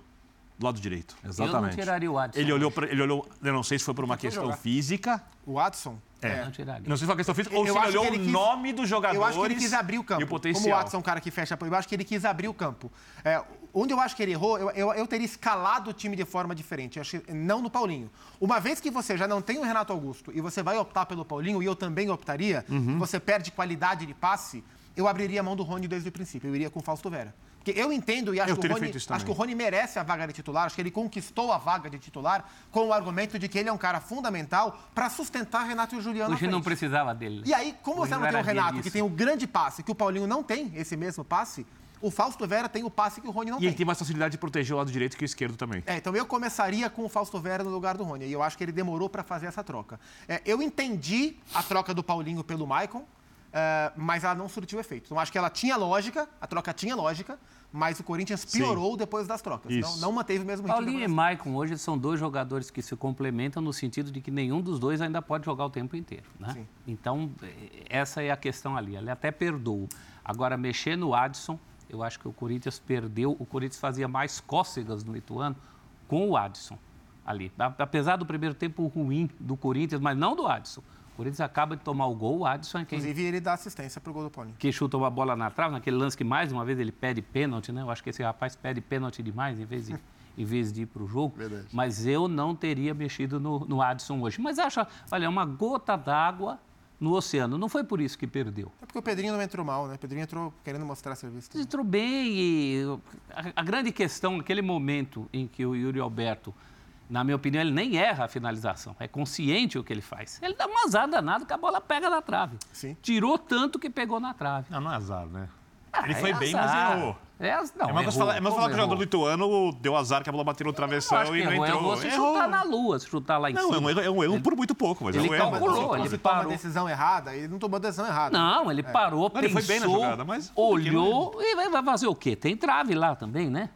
Do lado direito. Exatamente. Eu não tiraria o Adson. Ele olhou, pra, ele olhou, eu não sei se foi por uma questão física. O Adson? É. Não, tiraria. não sei se foi uma questão física ou eu se ele olhou ele quis, o nome do jogador. Eu acho que ele quis abrir o campo. E o potencial. Como o Watson é um cara que fecha Eu acho que ele quis abrir o campo. É, onde eu acho que ele errou, eu, eu, eu, teria escalado o time de forma diferente. Eu acho que, não no Paulinho. Uma vez que você já não tem o Renato Augusto e você vai optar pelo Paulinho, e eu também optaria, uhum. você perde qualidade de passe, eu abriria a mão do Rony desde o princípio. Eu iria com o Fausto Vera. Porque eu entendo e acho, que o, Rony, acho que o Rony merece a vaga de titular, acho que ele conquistou a vaga de titular com o argumento de que ele é um cara fundamental para sustentar Renato e o Juliano. Hoje não precisava dele. E aí, como você não tem o Renato, que tem o grande passe, que o Paulinho não tem esse mesmo passe, o Fausto Vera tem o passe que o Rony não e tem. E ele tem mais facilidade de proteger o lado direito que o esquerdo também. É, então eu começaria com o Fausto Vera no lugar do Rony. E eu acho que ele demorou para fazer essa troca. É, eu entendi a troca do Paulinho pelo Maicon, é, mas ela não surtiu efeito. Então acho que ela tinha lógica, a troca tinha lógica, mas o Corinthians piorou Sim. depois das trocas. Não, não, manteve o mesmo ritmo. Paulinho e Maicon hoje são dois jogadores que se complementam no sentido de que nenhum dos dois ainda pode jogar o tempo inteiro. Né? Então, eh, essa é a questão ali. Ele até perdoou. Agora, mexer no Adson, eu acho que o Corinthians perdeu. O Corinthians fazia mais cócegas no Ituano com o Adson ali. Apesar do primeiro tempo ruim do Corinthians, mas não do Adson. O Corinthians acaba de tomar o gol, o Adson é quem... Inclusive, ele dá assistência para o gol do Paulinho. Que chuta uma bola na trave, naquele lance que mais uma vez ele pede pênalti, né? Eu acho que esse rapaz pede pênalti demais em vez de, em vez de ir para o jogo. Verdade. Mas eu não teria mexido no, no Adson hoje. Mas acho, olha, é uma gota d'água no oceano. Não foi por isso que perdeu. É porque o Pedrinho não entrou mal, né? O Pedrinho entrou querendo mostrar serviço. Também. Entrou bem e a, a grande questão naquele momento em que o Yuri Alberto na minha opinião, ele nem erra a finalização. É consciente o que ele faz. Ele dá um azar danado que a bola pega na trave. Sim. Tirou tanto que pegou na trave. Não, não é azar, né? Ah, ele foi é bem, mas errou. É, não, é mais falar, é mais falar que o jogador lituano deu azar que a bola bateu no travessão e não entrou. Errou se errou. chutar na lua, se chutar lá em não, cima. Não, é um erro, é um erro por muito pouco, mas ele é um erro. Calculou, ele, ele parou. uma decisão errada, ele não tomou a decisão errada. Não, ele é. parou, não, pensou, ele foi bem na jogada, mas olhou e vai fazer o quê? Tem trave lá também, né?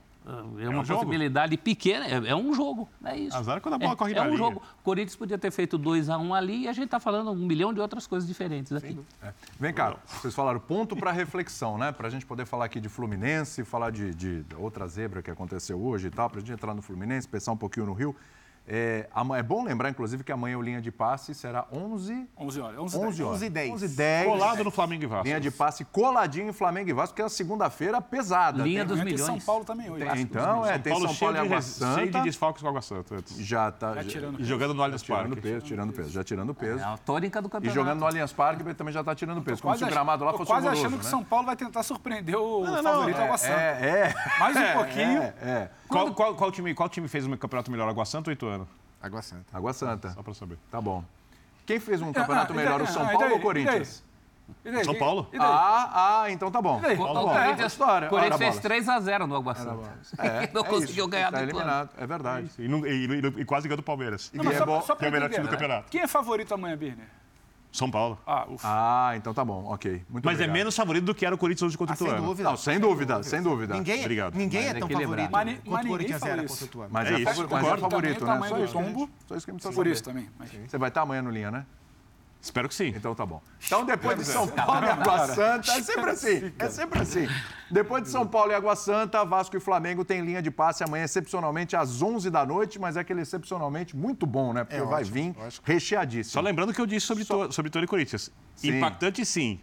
É uma é um possibilidade jogo. pequena, é, é, um jogo, é isso. Azar quando a bola é, corre É um linha. jogo. O Corinthians podia ter feito 2 a 1 um ali e a gente está falando um milhão de outras coisas diferentes aqui. É. Vem cá, vocês falaram ponto para reflexão, né? Para a gente poder falar aqui de Fluminense, falar de, de outra zebra que aconteceu hoje e tal, para a gente entrar no Fluminense, pensar um pouquinho no Rio. É, é, bom lembrar, inclusive, que amanhã o linha de passe será 11, 11 horas. 11, 11 horas. 11 10. 11 10. Colado no Flamengo e Vasco. Linha de passe coladinho em Flamengo e Vasco, que é a segunda-feira pesada. Linha tem, dos milhões. São Paulo também hoje. Tem, então, é, tem São Paulo, e Água Santa. Cheio de desfalques com Água Santa. Já tá. Já tirando e jogando no Allianz Parque. Tirando peso, tirando peso. Já tirando peso. É a tônica do campeonato. E jogando no Allianz Parque também já está tirando peso. Como se o gramado lá fosse quase achando que né? São Paulo vai tentar surpreender o favorito Água Santa. É, é. Mais um pouquinho. É, Qual time fez o campeonato melhor, Água Santa ou Ituano? Água Santa. Água Santa. Só para saber. Tá bom. Quem fez um campeonato melhor, o São Paulo ou o Corinthians? São Paulo? Ah, ah, então tá bom. Tá bom. O Corinthians, história. Corinthians fez 3x0 no Água Santa. É, não é conseguiu isso. ganhar tá do eliminado, é verdade. E, e, e, quase ganhou do Palmeiras. E é bom. Só que é o melhor time do campeonato. Quem é favorito amanhã, Birner? São Paulo. Ah, ah, então tá bom, ok. Muito Mas obrigado. é menos favorito do que era o Corinthians hoje contra o ah. Sem dúvida. Não, sem dúvida, sem dúvida. Ninguém, Obrigado. ninguém é tão favorito mas, quanto o Corinthians era contra o Ituano. Mas é, é, isso, mas é favorito, né? Só isso, tombo, só isso que me Por saber. isso também. Mas... Você vai estar amanhã no Linha, né? Espero que sim. Então tá bom. Então depois de São Paulo e Água Santa, é sempre assim, é sempre assim. Depois de São Paulo e Água Santa, Vasco e Flamengo tem linha de passe amanhã excepcionalmente às 11 da noite, mas é aquele excepcionalmente muito bom, né? Porque É vai ótimo, vir ótimo. recheadíssimo. Só lembrando o que eu disse sobre, Só... sobre Ituano e Corinthians. Sim. Impactante sim.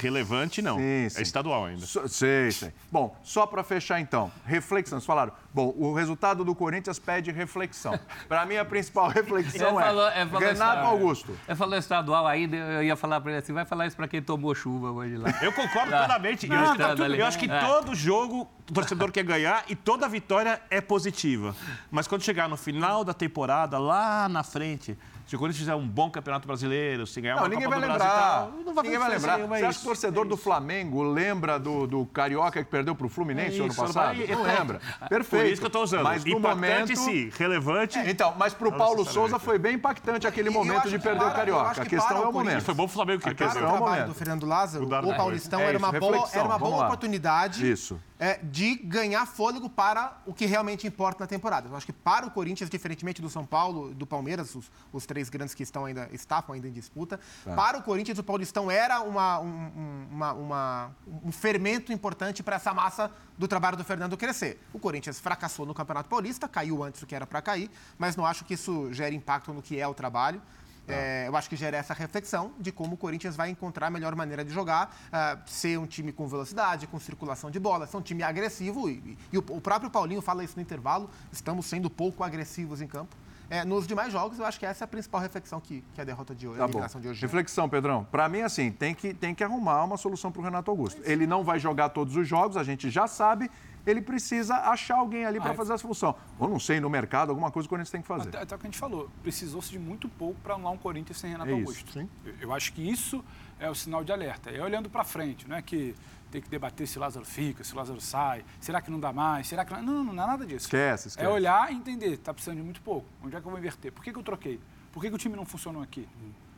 Relevante não. Sim, sim. É estadual ainda. So, sei, sei. Bom, só para fechar então, reflexão. Vocês falaram, bom, o resultado do Corinthians pede reflexão. Para mim, a principal reflexão é, falou, é falou Renato estadual. Augusto. Eu falei estadual ainda, eu ia falar para ele assim, vai falar isso para quem tomou chuva hoje lá. Eu concordo Tá. plenamente. Eu Não, acho que, tá tá tudo- eu acho que É. todo jogo o torcedor quer ganhar e toda vitória é positiva. Mas quando chegar no final da temporada, lá na frente, se o Corinthians fizer um bom campeonato brasileiro, se ganhar Não, uma ninguém Copa vai do Brasil lembrar. tal, não vai ninguém vai lembrar. Você é acha que o torcedor do Flamengo lembra do, do Carioca que perdeu pro Fluminense É ano passado? vai- Não é- lembra. Perfeito. Por isso que eu tô usando. Mas no momento... sim, relevante. É, Então, mas pro Paulo necessariamente. Souza foi bem impactante aquele momento de perder para- o eu Carioca. A que questão para é o o momento. Foi bom pro Flamengo que Para o é perdeu. o trabalho momento. do Fernando Lázaro, o a Paulistão É era uma boa, era uma boa oportunidade Isso. É, de ganhar fôlego para o que realmente importa na temporada. Eu acho que para o Corinthians, diferentemente do São Paulo e do Palmeiras, os, os três grandes que estão ainda, estavam ainda em disputa, Tá. para o Corinthians, o Paulistão era uma, um, um- uma- uma- um fermento importante para essa massa do trabalho do Fernando crescer. O Corinthians fracassou no Campeonato Paulista, caiu antes do que era para cair, mas não acho que isso gere impacto no que é o trabalho. É, eu acho que gera essa reflexão de como o Corinthians vai encontrar a melhor maneira de jogar, ah, ser um time com velocidade, com circulação de bola, ser um time agressivo. E, e o, o próprio Paulinho fala isso no intervalo: estamos sendo pouco agressivos em campo. É, nos demais jogos, eu acho que essa é a principal reflexão que, que a derrota de hoje, Tá a eliminação de hoje. Reflexão, Pedrão. Pra mim, assim, tem que, tem que arrumar uma solução pro Renato Augusto. Ele não vai jogar todos os jogos, a gente já sabe. Ele precisa achar alguém ali pra Ah, fazer essa função. Ou não sei, no mercado, alguma coisa que o Corinthians tem que fazer. Até, até o que a gente falou, precisou-se de muito pouco para anular um Corinthians sem Renato É isso, Augusto. sim. Eu, eu acho que isso é o sinal de alerta. É olhando para frente, não é que tem que debater se Lázaro fica, se Lázaro sai, será que não dá mais, será que não... Não, não é nada disso. Esquece, esquece. É olhar e entender, está precisando de muito pouco. Onde é que eu vou inverter? Por que, que eu troquei? Por que, que o time não funcionou aqui?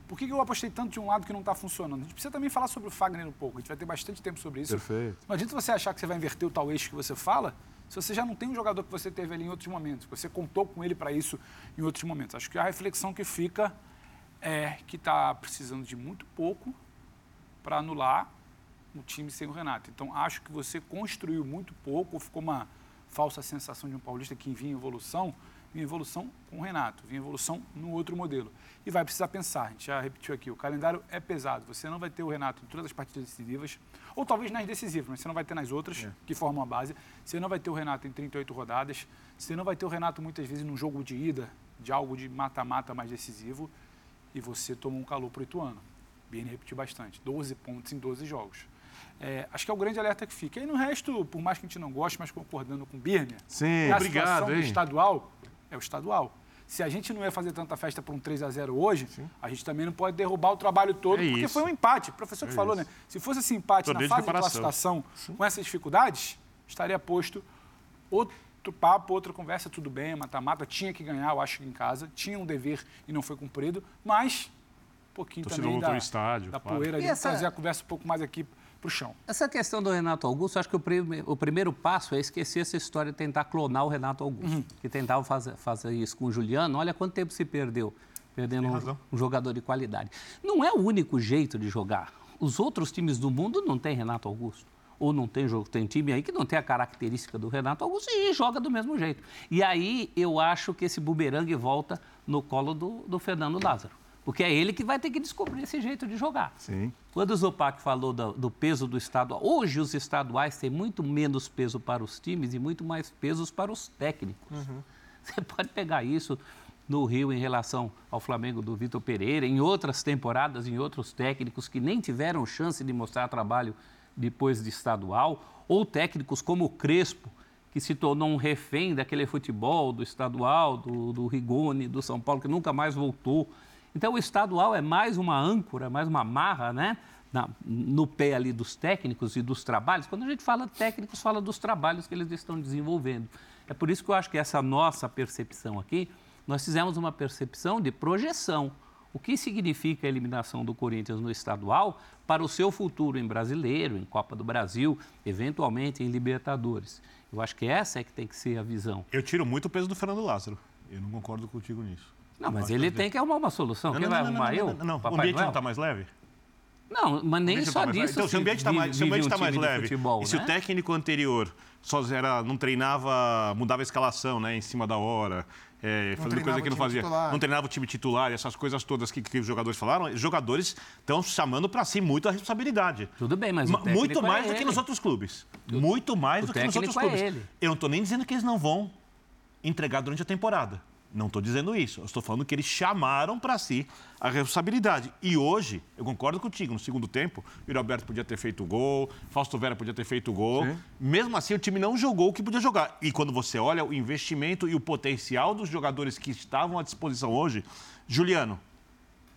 Por que, eu apostei tanto de um lado que não está funcionando? A gente precisa também falar sobre o Fagner um pouco. A gente vai ter bastante tempo sobre isso. Perfeito. Não adianta você achar que você vai inverter o tal eixo que você fala, se você já não tem um jogador que você teve ali em outros momentos, que você contou com ele para isso em outros momentos. Acho que a reflexão que fica é que está precisando de muito pouco para anular o time sem o Renato. Então, acho que você construiu muito pouco, ficou uma falsa sensação de um paulista que vinha em evolução, vinha evolução com o Renato, vinha evolução no outro modelo. E vai precisar pensar, a gente já repetiu aqui, o calendário é pesado, você não vai ter o Renato em todas as partidas decisivas, ou talvez nas decisivas, mas você não vai ter nas outras, que formam a base, você não vai ter o Renato em 38 rodadas, você não vai ter o Renato muitas vezes num jogo de ida, de algo de mata-mata mais decisivo, e você tomou um calor para o Ituano. Bini repetiu bastante, 12 pontos em 12 jogos. É, acho que é o grande alerta que fica. E no resto, por mais que a gente não goste, mas concordando com o Birner, Sim, a obrigado, situação hein? estadual é o estadual. Se a gente não ia fazer tanta festa por um 3 a 0 hoje, a gente também não pode derrubar o trabalho todo, É porque isso. foi um empate. O professor que falou, né? Se fosse esse empate Torneio de na fase de preparação. classificação com essas dificuldades, estaria posto outro papo, outra conversa, tudo bem, mata-mata, tinha que ganhar, eu acho que em casa, tinha um dever e não foi cumprido, mas um pouquinho Torcida também da, estádio, da claro. poeira, E de essa- trazer a conversa um pouco mais aqui para o chão. Essa questão do Renato Augusto, acho que o, prime, o, primeiro passo é esquecer essa história de tentar clonar o Renato Augusto, uhum. que tentava fazer, fazer isso com o Juliano. Olha quanto tempo se perdeu, perdendo um, um, jogador de qualidade. Não é o único jeito de jogar. Os outros times do mundo não têm Renato Augusto. Ou não tem jogo, tem time aí que não tem a característica do Renato Augusto e joga do mesmo jeito. E aí eu acho que esse bumerangue volta no colo do, do Fernando Lázaro. Porque é ele que vai ter que descobrir esse jeito de jogar. Sim. Quando o Zopac falou do, do, peso do estadual, hoje os estaduais têm muito menos peso para os times e muito mais pesos para os técnicos. Uhum. Você pode pegar isso no Rio em relação ao Flamengo do Vitor Pereira, em outras temporadas, em outros técnicos que nem tiveram chance de mostrar trabalho depois de estadual, ou técnicos como o Crespo, que se tornou um refém daquele futebol do estadual, do, do Rigoni, do São Paulo, que nunca mais voltou. Então, o estadual é mais uma âncora, mais uma marra, né? Na, no pé ali dos técnicos e dos trabalhos. Quando a gente fala técnicos, fala dos trabalhos que eles estão desenvolvendo. É por isso que eu acho que essa nossa percepção aqui, nós fizemos uma percepção de projeção. O que significa a eliminação do Corinthians no estadual para o seu futuro em brasileiro, em Copa do Brasil, eventualmente em Libertadores? Eu acho que essa é que tem que ser a visão. Eu tiro muito o peso do Fernando Lázaro. Eu não concordo contigo nisso. Não, mas ele tem que arrumar uma solução. Não, Quem vai arrumar eu? Não, não, o ambiente não está mais leve? Não, mas nem só tá disso. Então, se o ambiente está mais, um tá mais leve, futebol, e se né? o técnico anterior só era, não treinava, mudava a escalação né, em cima da hora, é, fazendo coisa que não fazia, titular. não treinava o time titular, essas coisas todas que, que os jogadores falaram, os jogadores estão chamando para si muito a responsabilidade. Tudo bem, mas Muito mais é do ele. que nos outros clubes. Tudo. Muito mais o do que nos outros clubes. É Eu não estou nem dizendo que eles não vão entregar durante a temporada. Não estou dizendo isso. Eu estou falando que eles chamaram para si a responsabilidade. E hoje, eu concordo contigo, no segundo tempo, o Yuri Alberto podia ter feito o gol, Fausto Vera podia ter feito o gol. Sim. Mesmo assim, o time não jogou o que podia jogar. E quando você olha o investimento e o potencial dos jogadores que estavam à disposição hoje, Juliano,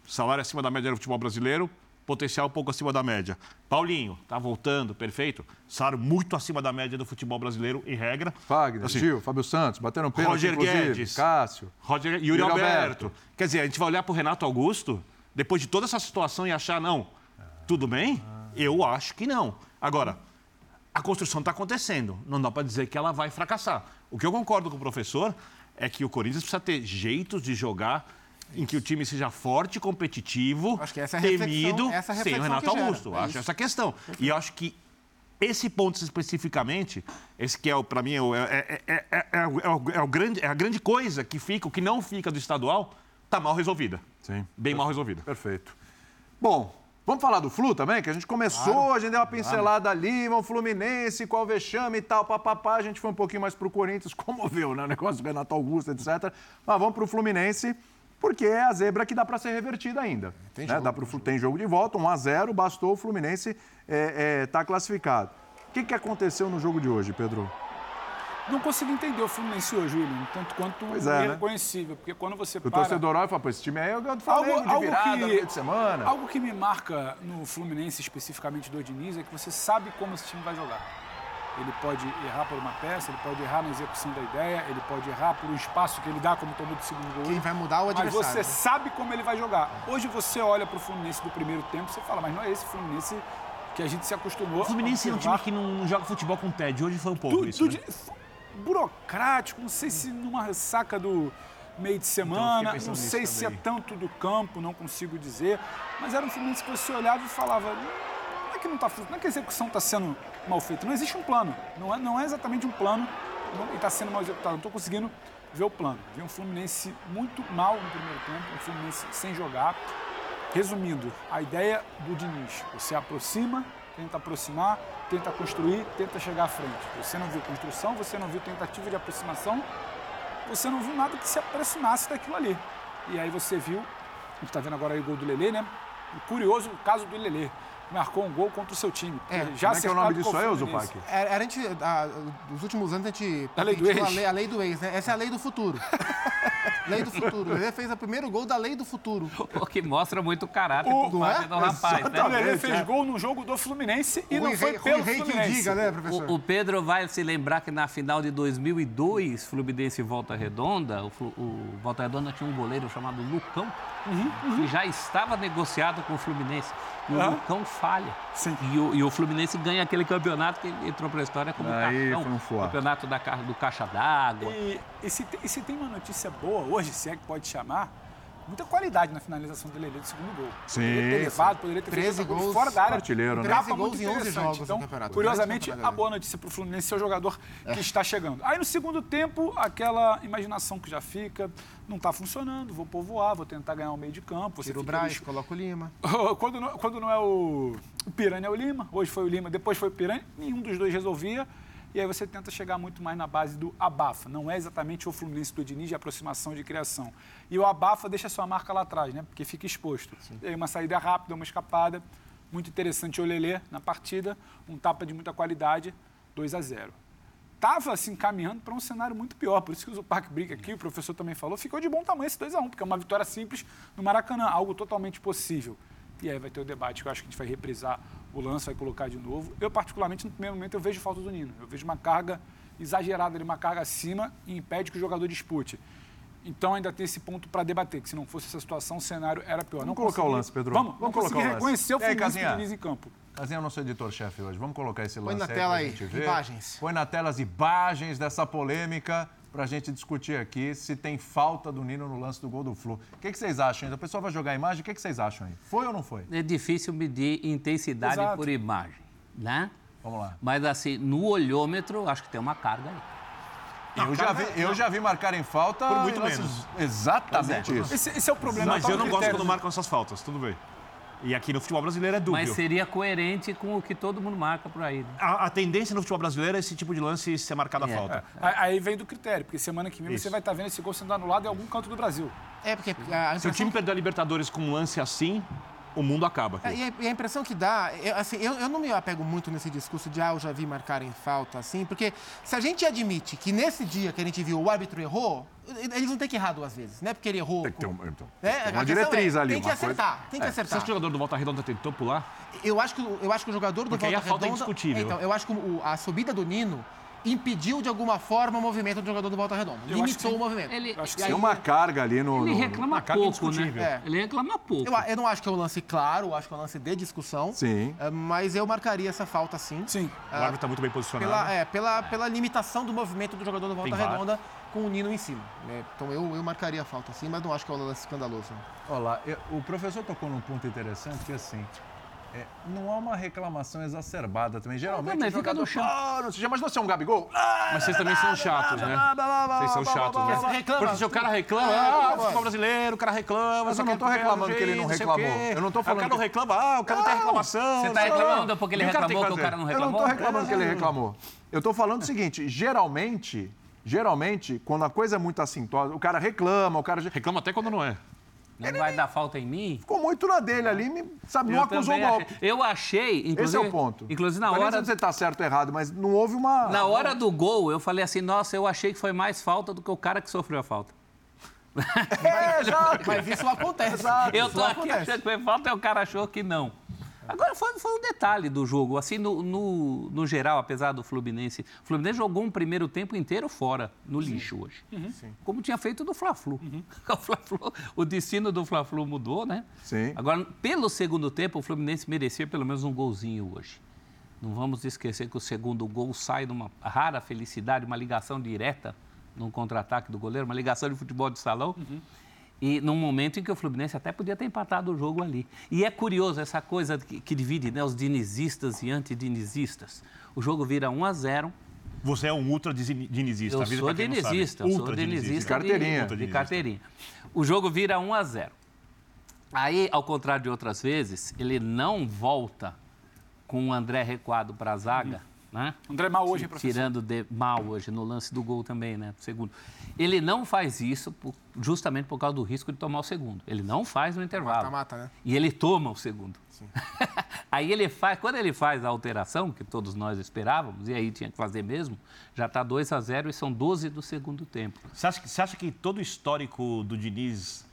salário acima da média do futebol brasileiro, potencial um pouco acima da média. Paulinho, tá voltando, perfeito. Saro muito acima da média do futebol brasileiro, em regra. Fagner, assim, Gil, Fábio Santos, bateram pênalti, Roger Guedes, Cássio. Roger, Yuri, Yuri Alberto. Alberto. Quer dizer, a gente vai olhar para o Renato Augusto, depois de toda essa situação, e achar, não, tudo bem? Eu acho que não. Agora, a construção está acontecendo. Não dá para dizer que ela vai fracassar. O que eu concordo com o professor é que o Corinthians precisa ter jeitos de jogar em que o time seja forte, competitivo, acho que essa é temido, essa sem o Renato Augusto. É acho essa questão. E eu acho que esse ponto especificamente, esse que é, para mim, é, é, é, é, o, grande, é a grande coisa que fica, o que não fica do estadual, está mal resolvida. Sim. Bem mal resolvida. Perfeito. Bom, Vamos falar do Flu também, que a gente começou, claro, a gente deu uma pincelada claro. ali, o Fluminense, qual vexame e tal, papapá. A gente foi um pouquinho mais pro Corinthians, comoveu, né? O negócio do Renato Augusto, etc. Mas vamos pro Fluminense porque é a zebra que dá para ser revertida ainda. Tem, né? jogo, dá pro, tem jogo de volta, 1 a 0 bastou o Fluminense estar é, é, tá classificado. O que, que aconteceu no jogo de hoje, Pedro? Não consigo entender o Fluminense hoje, William, tanto quanto pois é, irreconhecível, né? porque quando você o para... O torcedor olha e fala, pô, esse time aí é o do Flamengo, algo, de virada, que, de semana. Algo que me marca no Fluminense, especificamente do Diniz, é que você sabe como esse time vai jogar. Ele pode errar por uma peça, ele pode errar na execução da ideia, ele pode errar por um espaço que ele dá como tomou do segundo gol. Quem vai mudar o adversário. Mas você né? sabe como ele vai jogar. Hoje você olha para o Fluminense do primeiro tempo e fala, mas não é esse Fluminense que a gente se acostumou. O Fluminense é um time que não joga futebol com TED. Hoje foi um pouco do, isso. Do, né? Burocrático, não sei se numa ressaca do meio de semana, então, não sei se é tanto do campo, não consigo dizer. Mas era um Fluminense que você olhava e falava, não é que não está não é que a execução está sendo mal feito. Não existe um plano. Não é, não é exatamente um plano e está sendo mal executado. Não estou conseguindo ver o plano. Vi um Fluminense muito mal no primeiro tempo, um Fluminense sem jogar. Resumindo, a ideia do Diniz, você aproxima, tenta aproximar, tenta construir, tenta chegar à frente. Você não viu construção, você não viu tentativa de aproximação, você não viu nada que se aproximasse daquilo ali. E aí você viu, a gente está vendo agora o gol do Lelê, né? Curioso o caso do Lelê marcou um gol contra o seu time. É, já como é que é o nome disso aí, Zupac? É, a gente, a, nos últimos anos a gente... A lei do ex. A lei, a lei do ex, né? Essa é a lei do futuro. Lei do futuro. Ele fez o primeiro gol da lei do futuro. O que mostra muito o caráter O- do, é? do rapaz, né? O Lelê fez gol no jogo do Fluminense e O não foi Rei- pelo Rui Rei que Fluminense. diga, né, professor? O, o Pedro vai se lembrar que na final de 2002, Fluminense e Volta Redonda, o, o Volta Redonda tinha um goleiro chamado Lucão, que já estava negociado com o Fluminense. E o. Lucão falha. Sim. E o, e o Fluminense ganha aquele campeonato que entrou para a história como Aí cartão, um campeonato da, do Caixa d'Água. E, e, se tem, e se tem uma notícia boa hoje, se é que pode chamar, muita qualidade na finalização do Lelê do segundo gol. Sim, Poderia ter levado, poderia ter 13 feito gols, fora da área. artilheiro, né? Tapa 13 gols muito em 11 interessante. jogos no Então, campeonato. curiosamente, a boa notícia para o Fluminense é o jogador É. que está chegando. Aí no segundo tempo, aquela imaginação que já fica, não está funcionando, vou povoar, vou tentar ganhar o meio de campo. Tira o Braz, coloca o Lima. quando, não, quando não é o, o Piranha, é o Lima. Hoje foi o Lima, depois foi o Piranha. Nenhum dos dois resolvia. E aí você tenta chegar muito mais na base do abafa. Não é exatamente o Fluminense do Diniz de aproximação de criação. E o abafa deixa sua marca lá atrás, né? Porque fica exposto. E aí uma saída rápida, uma escapada. Muito interessante o Lelê na partida. Um tapa de muita qualidade, 2 a 0 Estava assim caminhando para um cenário muito pior. Por isso que o Zupac Brick aqui, o professor também falou, ficou de bom tamanho esse 2 a 1 porque é uma vitória simples no Maracanã, algo totalmente possível. E aí vai ter o debate, que eu acho que a gente vai reprisar o lance, vai colocar de novo. Eu, particularmente, no primeiro momento, eu vejo falta do Nino. Eu vejo uma carga exagerada uma carga acima e impede que o jogador dispute. Então ainda tem esse ponto para debater, que se não fosse essa situação, o cenário era pior. Vamos colocar o consegui- lance, Pedro. Vamos, Vamos colocar o lance. reconhecer o aí, Fluminense Casinha? Diniz em campo. Casinha é o nosso editor-chefe hoje. Vamos colocar esse Põe lance na aí tela aí, gente ver. imagens. Põe na tela as imagens dessa polêmica pra gente discutir aqui se tem falta do Nino no lance do gol do Flu. O que, que vocês acham ainda? O pessoal vai jogar a imagem, o que, que vocês acham aí? Foi ou não foi? É difícil medir intensidade Exato. por imagem, né? Vamos lá. Mas assim, no olhômetro, acho que tem uma carga aí. Eu, já vi, eu já vi marcarem falta. Por muito lances- menos. Exatamente isso. Esse, esse é o problema. Mas tá eu não gosto quando marcam essas faltas, tudo bem. E aqui no futebol brasileiro é dúbio. Mas seria coerente com o que todo mundo marca por aí. né? A, a tendência no futebol brasileiro é esse tipo de lance ser marcado a É. falta. Aí aí vem do critério, porque semana que vem Isso. você vai estar vendo esse gol sendo anulado em algum canto do Brasil. É, porque a Se o time perder a Libertadores com um lance assim, o mundo acaba. É, aqui. E a, e a impressão que dá, eu, assim, eu, eu não me apego muito nesse discurso de ah, eu já vi marcar em falta, assim, porque se a gente admite que nesse dia que a gente viu o árbitro errou, eles não têm que errar duas vezes, não é porque ele errou. Tem que ter um- então, É, tem uma diretriz é, ali, Tem que uma coisa- acertar, tem que Você acertar. acha que o jogador do Volta Redonda tentou pular? Eu acho que, o- eu acho que o jogador do Porque aí Volta a falta é Redonda... indiscutível. Então, eu acho que o- a subida do Nino impediu de alguma forma o movimento do jogador do Volta Redonda. acho que Limitou sim. o movimento. Ele, acho que aí- Tem uma carga ali no. ele no- reclama Ah, carga pouco, né? É. Ele reclama pouco. Eu, eu não acho que é um lance claro, eu acho que é um lance de discussão. Sim. é, Mas eu marcaria essa falta sim. Sim. O árbitro está muito bem posicionado. Pela, é, pela, pela limitação do movimento do jogador do Volta Tem. Redonda com o Nino em cima. né? Então eu, eu marcaria a falta sim, mas não acho que é um lance escandaloso. Olha lá, eu- o professor tocou num ponto interessante que assim. É, não há uma reclamação exacerbada também. Geralmente também o fica jogador no chão. Ah, não sei, mas você é um Gabigol? Mas vocês também são chatos, né? Vocês são chatos, Você né? reclama. Porque se o cara reclama, ah, reclama. futebol brasileiro, o cara reclama. Mas só eu não tô reclamando do que ele não reclamou. o. Eu não tô falando O cara não reclama, ah, o cara tem reclamação. Você tá reclamando porque ele o reclamou que o cara não Eu não reclamou? tô reclamando que ele reclamou. Eu tô falando o seguinte: geralmente, geralmente, quando a coisa é muito assintosa, o cara reclama, o cara. Reclama até quando não é. Não vai dar falta em mim? Ficou muito na dele ali, me- sabe, não Eu acusou também golpe. achei. Eu achei, inclusive... Esse é o ponto. Inclusive, na Não é nem hora, se você tá certo ou errado, mas não houve uma. na hora do gol, eu falei assim, nossa, eu achei que foi mais falta do que o cara que sofreu a falta. É, exato. Mas isso acontece. Eu Isso tô aqui acontece. achando que foi falta e o cara achou que não. Agora, foi, foi um detalhe do jogo. Assim, no, no, no geral, apesar do Fluminense... O Fluminense jogou um primeiro tempo inteiro fora, no lixo hoje. Como tinha feito do Fla-Flu. O, Fla-Flu- o destino do Fla-Flu mudou, né? Sim. Agora, pelo segundo tempo, o Fluminense merecia pelo menos um golzinho hoje. Não vamos esquecer que o segundo gol sai de uma rara felicidade, uma ligação direta num contra-ataque do goleiro, uma ligação de futebol de salão. E num momento em que o Fluminense até podia ter empatado o jogo ali. E é curioso essa coisa que, que divide né, os dinizistas e antidinizistas. O jogo vira 1 a 0 Você é um ultra dini- dinizista. eu sou dinizista, eu sou Ultra dinizista De carteirinha. de, de carteirinha. O jogo vira 1 a 0. Aí, ao contrário de outras vezes, ele não volta com o André recuado para a zaga Né? André mal hoje, professor? Tirando de, mal hoje, no lance do gol também, né? Segundo. Ele não faz isso por, justamente por causa do risco de tomar o segundo. Ele não faz no intervalo. Mata-mata, né? E ele toma o segundo. aí ele faz, quando ele faz a alteração, que todos nós esperávamos, e aí tinha que fazer mesmo, já está 2 a 0 e são 12 do segundo tempo. Você acha, que, você acha que todo o histórico do Diniz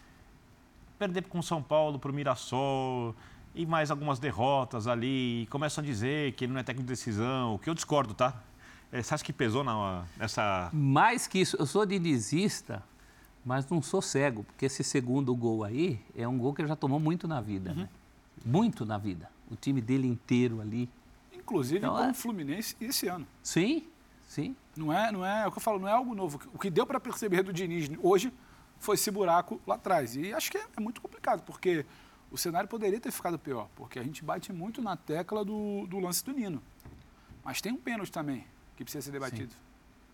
perder com o São Paulo para o Mirassol e mais algumas derrotas ali, e começam a dizer que ele não é técnico de decisão, o que eu discordo, tá? É, você acha que pesou na, nessa. Mais que isso, eu sou dinizista, mas não sou cego, porque esse segundo gol aí é um gol que ele já tomou muito na vida, Uhum. né? Muito na vida. O time dele inteiro ali. Inclusive Então, com é. o Fluminense esse ano. Sim, sim. Não é, não é, é o que eu falo, não é algo novo. O que deu para perceber do Diniz hoje foi esse buraco lá atrás. E acho que é, é muito complicado, porque o cenário poderia ter ficado pior, porque a gente bate muito na tecla do, do lance do Nino. Mas tem um pênalti também que precisa ser debatido.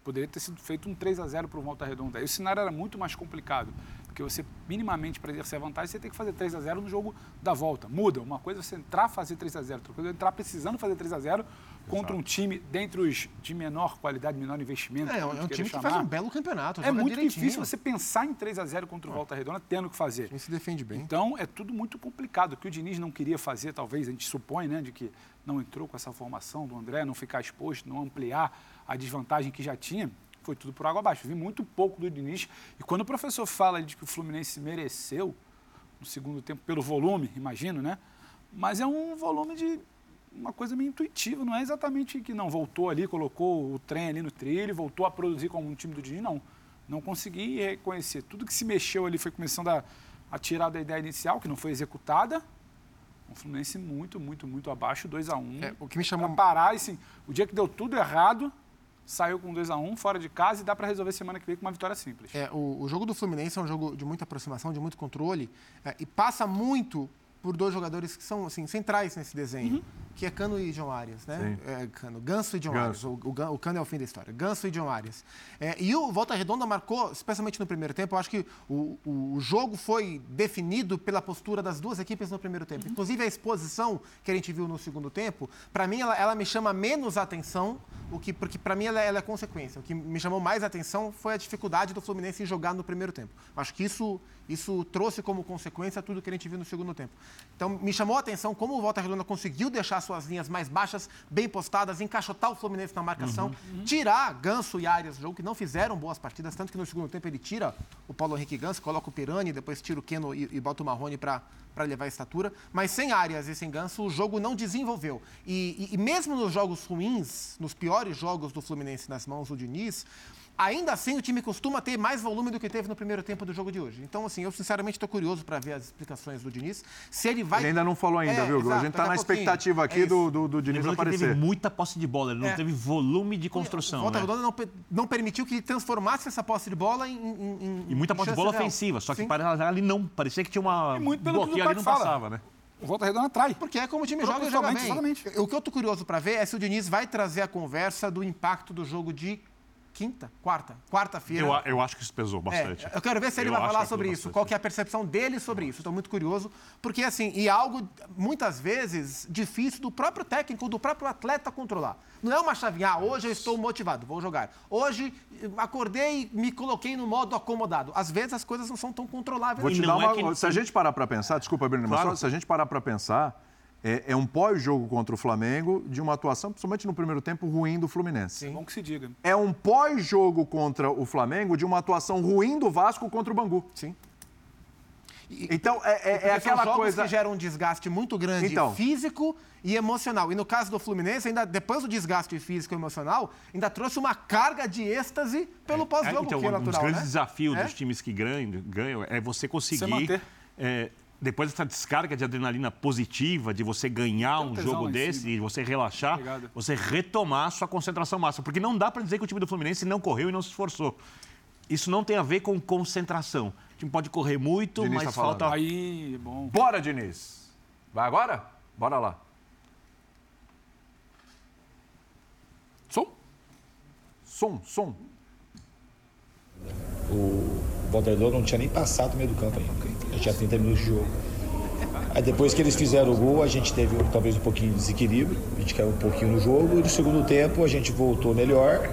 Poderia ter sido feito um 3 a 0 para o Volta Redonda. Aí o cenário era muito mais complicado, porque você, minimamente, para exercer a vantagem, você tem que fazer 3 a 0 no jogo da volta. Muda. Uma coisa é você entrar fazer 3 a 0 outra coisa é entrar precisando fazer 3 a 0 contra um time dentre os de menor qualidade, menor investimento. É, é um time que chamar. faz um belo campeonato. É muito direitinho. difícil você pensar em 3 a 0 contra o Volta Redonda tendo que fazer. Time se defende bem. Então é tudo muito complicado. O que o Diniz não queria fazer, talvez, a gente supõe, né, de que não entrou com essa formação do André, não ficar exposto, não ampliar a desvantagem que já tinha, foi tudo por água abaixo. Vi muito pouco do Diniz. E quando o professor fala de que o Fluminense mereceu no segundo tempo pelo volume, imagino, né? Mas é um volume de uma coisa meio intuitiva, não é exatamente que não voltou ali, colocou o trem ali no trilho, voltou a produzir como um time do Diniz, não. Não consegui reconhecer. Tudo que se mexeu ali foi começando a, a tirar da ideia inicial, que não foi executada. O Fluminense muito, muito, muito abaixo, 2 a 1 um. É, o que me chamou- Pra parar, assim, o dia que deu tudo errado, saiu com 2 a 1 um, fora de casa e dá para resolver semana que vem com uma vitória simples. É, o, o jogo do Fluminense é um jogo de muita aproximação, de muito controle, é, e passa muito por dois jogadores que são assim, centrais nesse desenho, que é Cano e John Arias, né? É, Cano, Ganso e John Arias. O, o, o Cano é o fim da história. Ganso e John Arias. É, e o Volta Redonda marcou, especialmente no primeiro tempo, eu acho que o, o, jogo foi definido pela postura das duas equipes no primeiro tempo. Inclusive a exposição que a gente viu no segundo tempo, para mim ela, ela me chama menos atenção, o que, porque para mim ela, ela é consequência. O que me chamou mais atenção foi a dificuldade do Fluminense em jogar no primeiro tempo. Acho que isso, isso trouxe como consequência tudo que a gente viu no segundo tempo. Então me chamou a atenção como o Volta Redonda conseguiu deixar suas linhas mais baixas, bem postadas, encaixotar o Fluminense na marcação, tirar Ganso e Arias do jogo, que não fizeram boas partidas, tanto que no segundo tempo ele tira o Paulo Henrique Ganso, coloca o Pirani, depois tira o Keno e, e bota o Marrone para para levar a estatura, mas sem Arias e sem Ganso, o jogo não desenvolveu. E, e- e mesmo nos jogos ruins, nos piores jogos do Fluminense nas mãos do Diniz, ainda assim o time costuma ter mais volume do que teve no primeiro tempo do jogo de hoje. Então, assim, eu sinceramente estou curioso para ver as explicações do Diniz. Se ele vai. Ele ainda não falou ainda, É, viu, Gu? A exato, gente tá daqui na expectativa aqui É do, do, do Diniz Lembrando que ele teve aparecer. muita posse de bola, ele não É. teve volume de construção. Volta né? Redonda não, não permitiu que ele transformasse essa posse de bola em. em- em- E muita posse de bola real. ofensiva, só que Sim. para ali não, parecia que tinha uma E muito pelo que o bloqueio ali não fala. passava, né? O Volta Redonda atrai. Porque é como o time joga joga bem. Exatamente. O que eu tô curioso para ver é se o Diniz vai trazer a conversa do impacto do jogo de quinta, quarta, quarta-feira. Eu, eu acho que isso pesou É, bastante. eu quero ver se ele Eu vai falar sobre isso, bastante. qual que é a percepção dele sobre isso. Estou muito curioso, porque assim, e algo muitas vezes difícil do próprio técnico, do próprio atleta controlar. Não é uma chavinha, ah, hoje eu estou motivado, vou jogar. Hoje acordei e me coloquei no modo acomodado. Às vezes as coisas não são tão controláveis. Vou E te dar é uma. que- Se a gente parar para pensar, desculpa, Bruno, mas Claro. se a gente parar para pensar, é, é um pós-jogo contra o Flamengo de uma atuação, principalmente no primeiro tempo, ruim do Fluminense. Bom que se diga. É um pós-jogo contra o Flamengo de uma atuação ruim do Vasco contra o Bangu. Sim. Então, é, é- é aquela jogos coisa. que geram um desgaste muito grande Então. físico e emocional. E no caso do Fluminense, ainda depois do desgaste físico e emocional, ainda trouxe uma carga de êxtase pelo É, pós-jogo, então, que é um dos natural, grandes né? desafios É? dos times que ganham, ganham é você conseguir, manter. Depois dessa descarga de adrenalina positiva, de você ganhar um jogo desse e você relaxar, Obrigado. você retomar a sua concentração máxima. Porque não dá para dizer que o time do Fluminense não correu e não se esforçou. Isso não tem a ver com concentração. O time pode correr muito, Diniz mas tá falta. Aí, bom. Bora, Diniz. Vai agora? Bora lá. Som? Som, som. O Redonda não tinha nem passado o meio do campo ainda. Já tinha 30 minutos de jogo. Aí depois que eles fizeram o gol, a gente teve talvez um pouquinho de desequilíbrio, a gente caiu um pouquinho no jogo. E no segundo tempo a gente voltou melhor.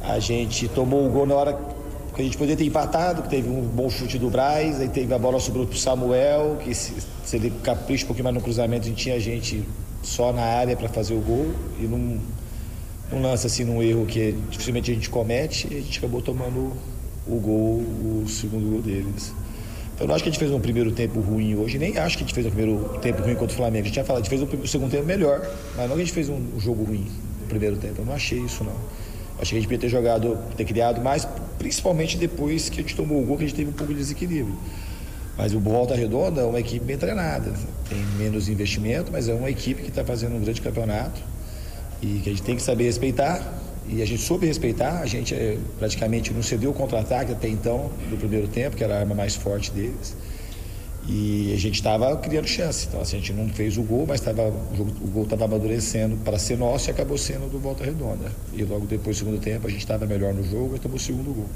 A gente tomou o gol na hora que a gente poderia ter empatado, que teve um bom chute do Braz, aí teve a bola sobrou pro Samuel, que se, se ele capricha um pouquinho mais no cruzamento, a gente tinha gente só na área para fazer o gol. E num, num lance assim, num erro que dificilmente a gente comete, a gente acabou tomando o gol, o segundo gol deles. Eu não acho que a gente fez um primeiro tempo ruim hoje, nem acho que a gente fez um primeiro tempo ruim contra o Flamengo. A gente tinha falado, a gente fez um segundo tempo melhor, mas não que a gente fez um jogo ruim no primeiro tempo. Eu não achei isso, não. Acho que a gente devia ter jogado, ter criado mais, principalmente depois que a gente tomou o gol, que a gente teve um pouco de desequilíbrio. Mas o Volta Redonda é uma equipe bem treinada, tem menos investimento, mas é uma equipe que está fazendo um grande campeonato e que a gente tem que saber respeitar e a gente soube respeitar, a gente é, praticamente não cedeu o contra-ataque até então, do primeiro tempo, que era a arma mais forte deles. E a gente estava criando chance. Então, assim, a gente não fez o gol, mas tava, o, jogo, o gol estava amadurecendo para ser nosso e acabou sendo do Volta Redonda. E logo depois do segundo tempo, a gente estava melhor no jogo e tomou o segundo gol.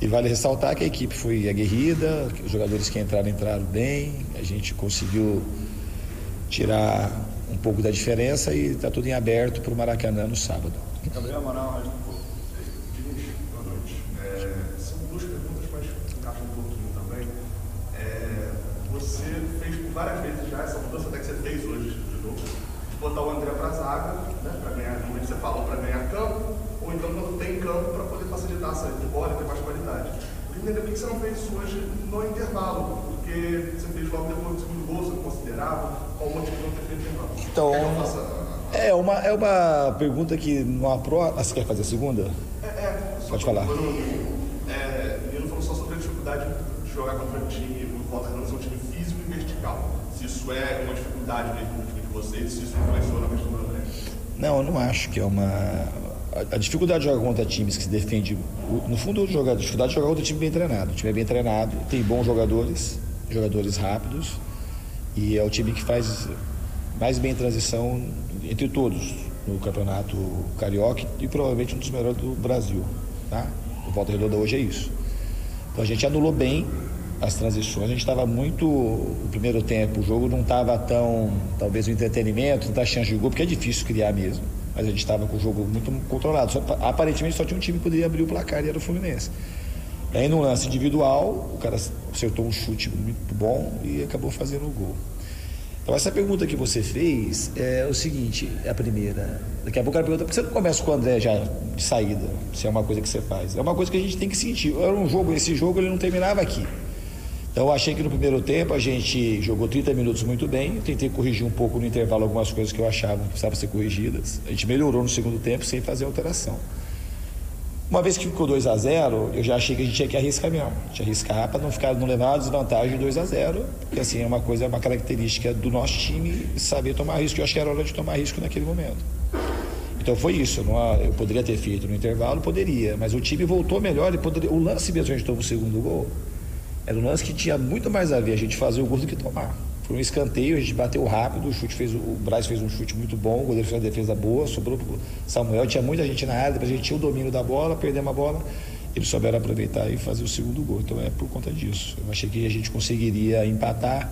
E vale ressaltar que a equipe foi aguerrida, os jogadores que entraram, entraram bem, a gente conseguiu tirar um pouco da diferença e está tudo em aberto para o Maracanã no sábado. Gabriel Amaral, Rádio Diniz, boa noite. É, são duas perguntas, mas encaixam um pouquinho também. É, você fez por várias vezes já essa mudança, até que você fez hoje de novo, de botar o André para a zaga, né, para ganhar, como você falou, para ganhar campo, ou então quando tem campo para poder facilitar a saída de bola e ter mais qualidade. Eu entender por que você não fez isso hoje no intervalo, porque você fez logo depois do segundo gol, você considerava, qual o motivo de não ter feito intervalo? Então, é uma, é uma pergunta que não aprova. Ah, você quer fazer a segunda? É, é. Pode falar. Quando, é, ele falou só sobre a dificuldade de jogar contra um time, o Volta ser um time físico e vertical. Se isso é uma dificuldade mesmo no time de vocês, se isso influenciou na questão do André. Não, eu não acho que é uma. A dificuldade de jogar contra times que se defende. No fundo, a dificuldade de jogar contra um time bem treinado. O time é bem treinado, tem bons jogadores, jogadores rápidos, e é o time que faz mais bem transição entre todos no campeonato carioca e provavelmente um dos melhores do Brasil. Tá? O Volta Redonda hoje é isso. Então a gente anulou bem as transições, a gente estava muito. O primeiro tempo, o jogo não estava tão. talvez o entretenimento, tanta chance de gol, porque é difícil criar mesmo. Mas a gente estava com o jogo muito controlado. Só, aparentemente só tinha um time que poderia abrir o placar e era o Fluminense. Aí no lance individual, o cara acertou um chute muito bom e acabou fazendo o gol. Então, essa pergunta que você fez é o seguinte: é a primeira. Daqui a pouco ela pergunta, por que você não começa com o André já de saída? Se é uma coisa que você faz. É uma coisa que a gente tem que sentir. Era um jogo, esse jogo ele não terminava aqui. Então, eu achei que no primeiro tempo a gente jogou 30 minutos muito bem. Tentei corrigir um pouco no intervalo algumas coisas que eu achava que precisavam ser corrigidas. A gente melhorou no segundo tempo sem fazer alteração. Uma vez que ficou 2 a 0 eu já achei que a gente tinha que arriscar mesmo. Tinha que arriscar para não ficar não levar a desvantagem de 2 a 0 porque assim é uma coisa, é uma característica do nosso time saber tomar risco. Eu acho que era hora de tomar risco naquele momento. Então foi isso. Não, eu poderia ter feito no intervalo, poderia, mas o time voltou melhor. E poderia, o lance mesmo que a gente tomou o segundo gol era um lance que tinha muito mais a ver a gente fazer o gol do que tomar. Foi um escanteio, a gente bateu rápido, o chute fez, o Braz fez um chute muito bom, o goleiro fez uma defesa boa, sobrou pro Samuel, tinha muita gente na área, a gente tinha o domínio da bola, perdemos a bola, eles souberam aproveitar e fazer o segundo gol. Então é por conta disso. Eu achei que a gente conseguiria empatar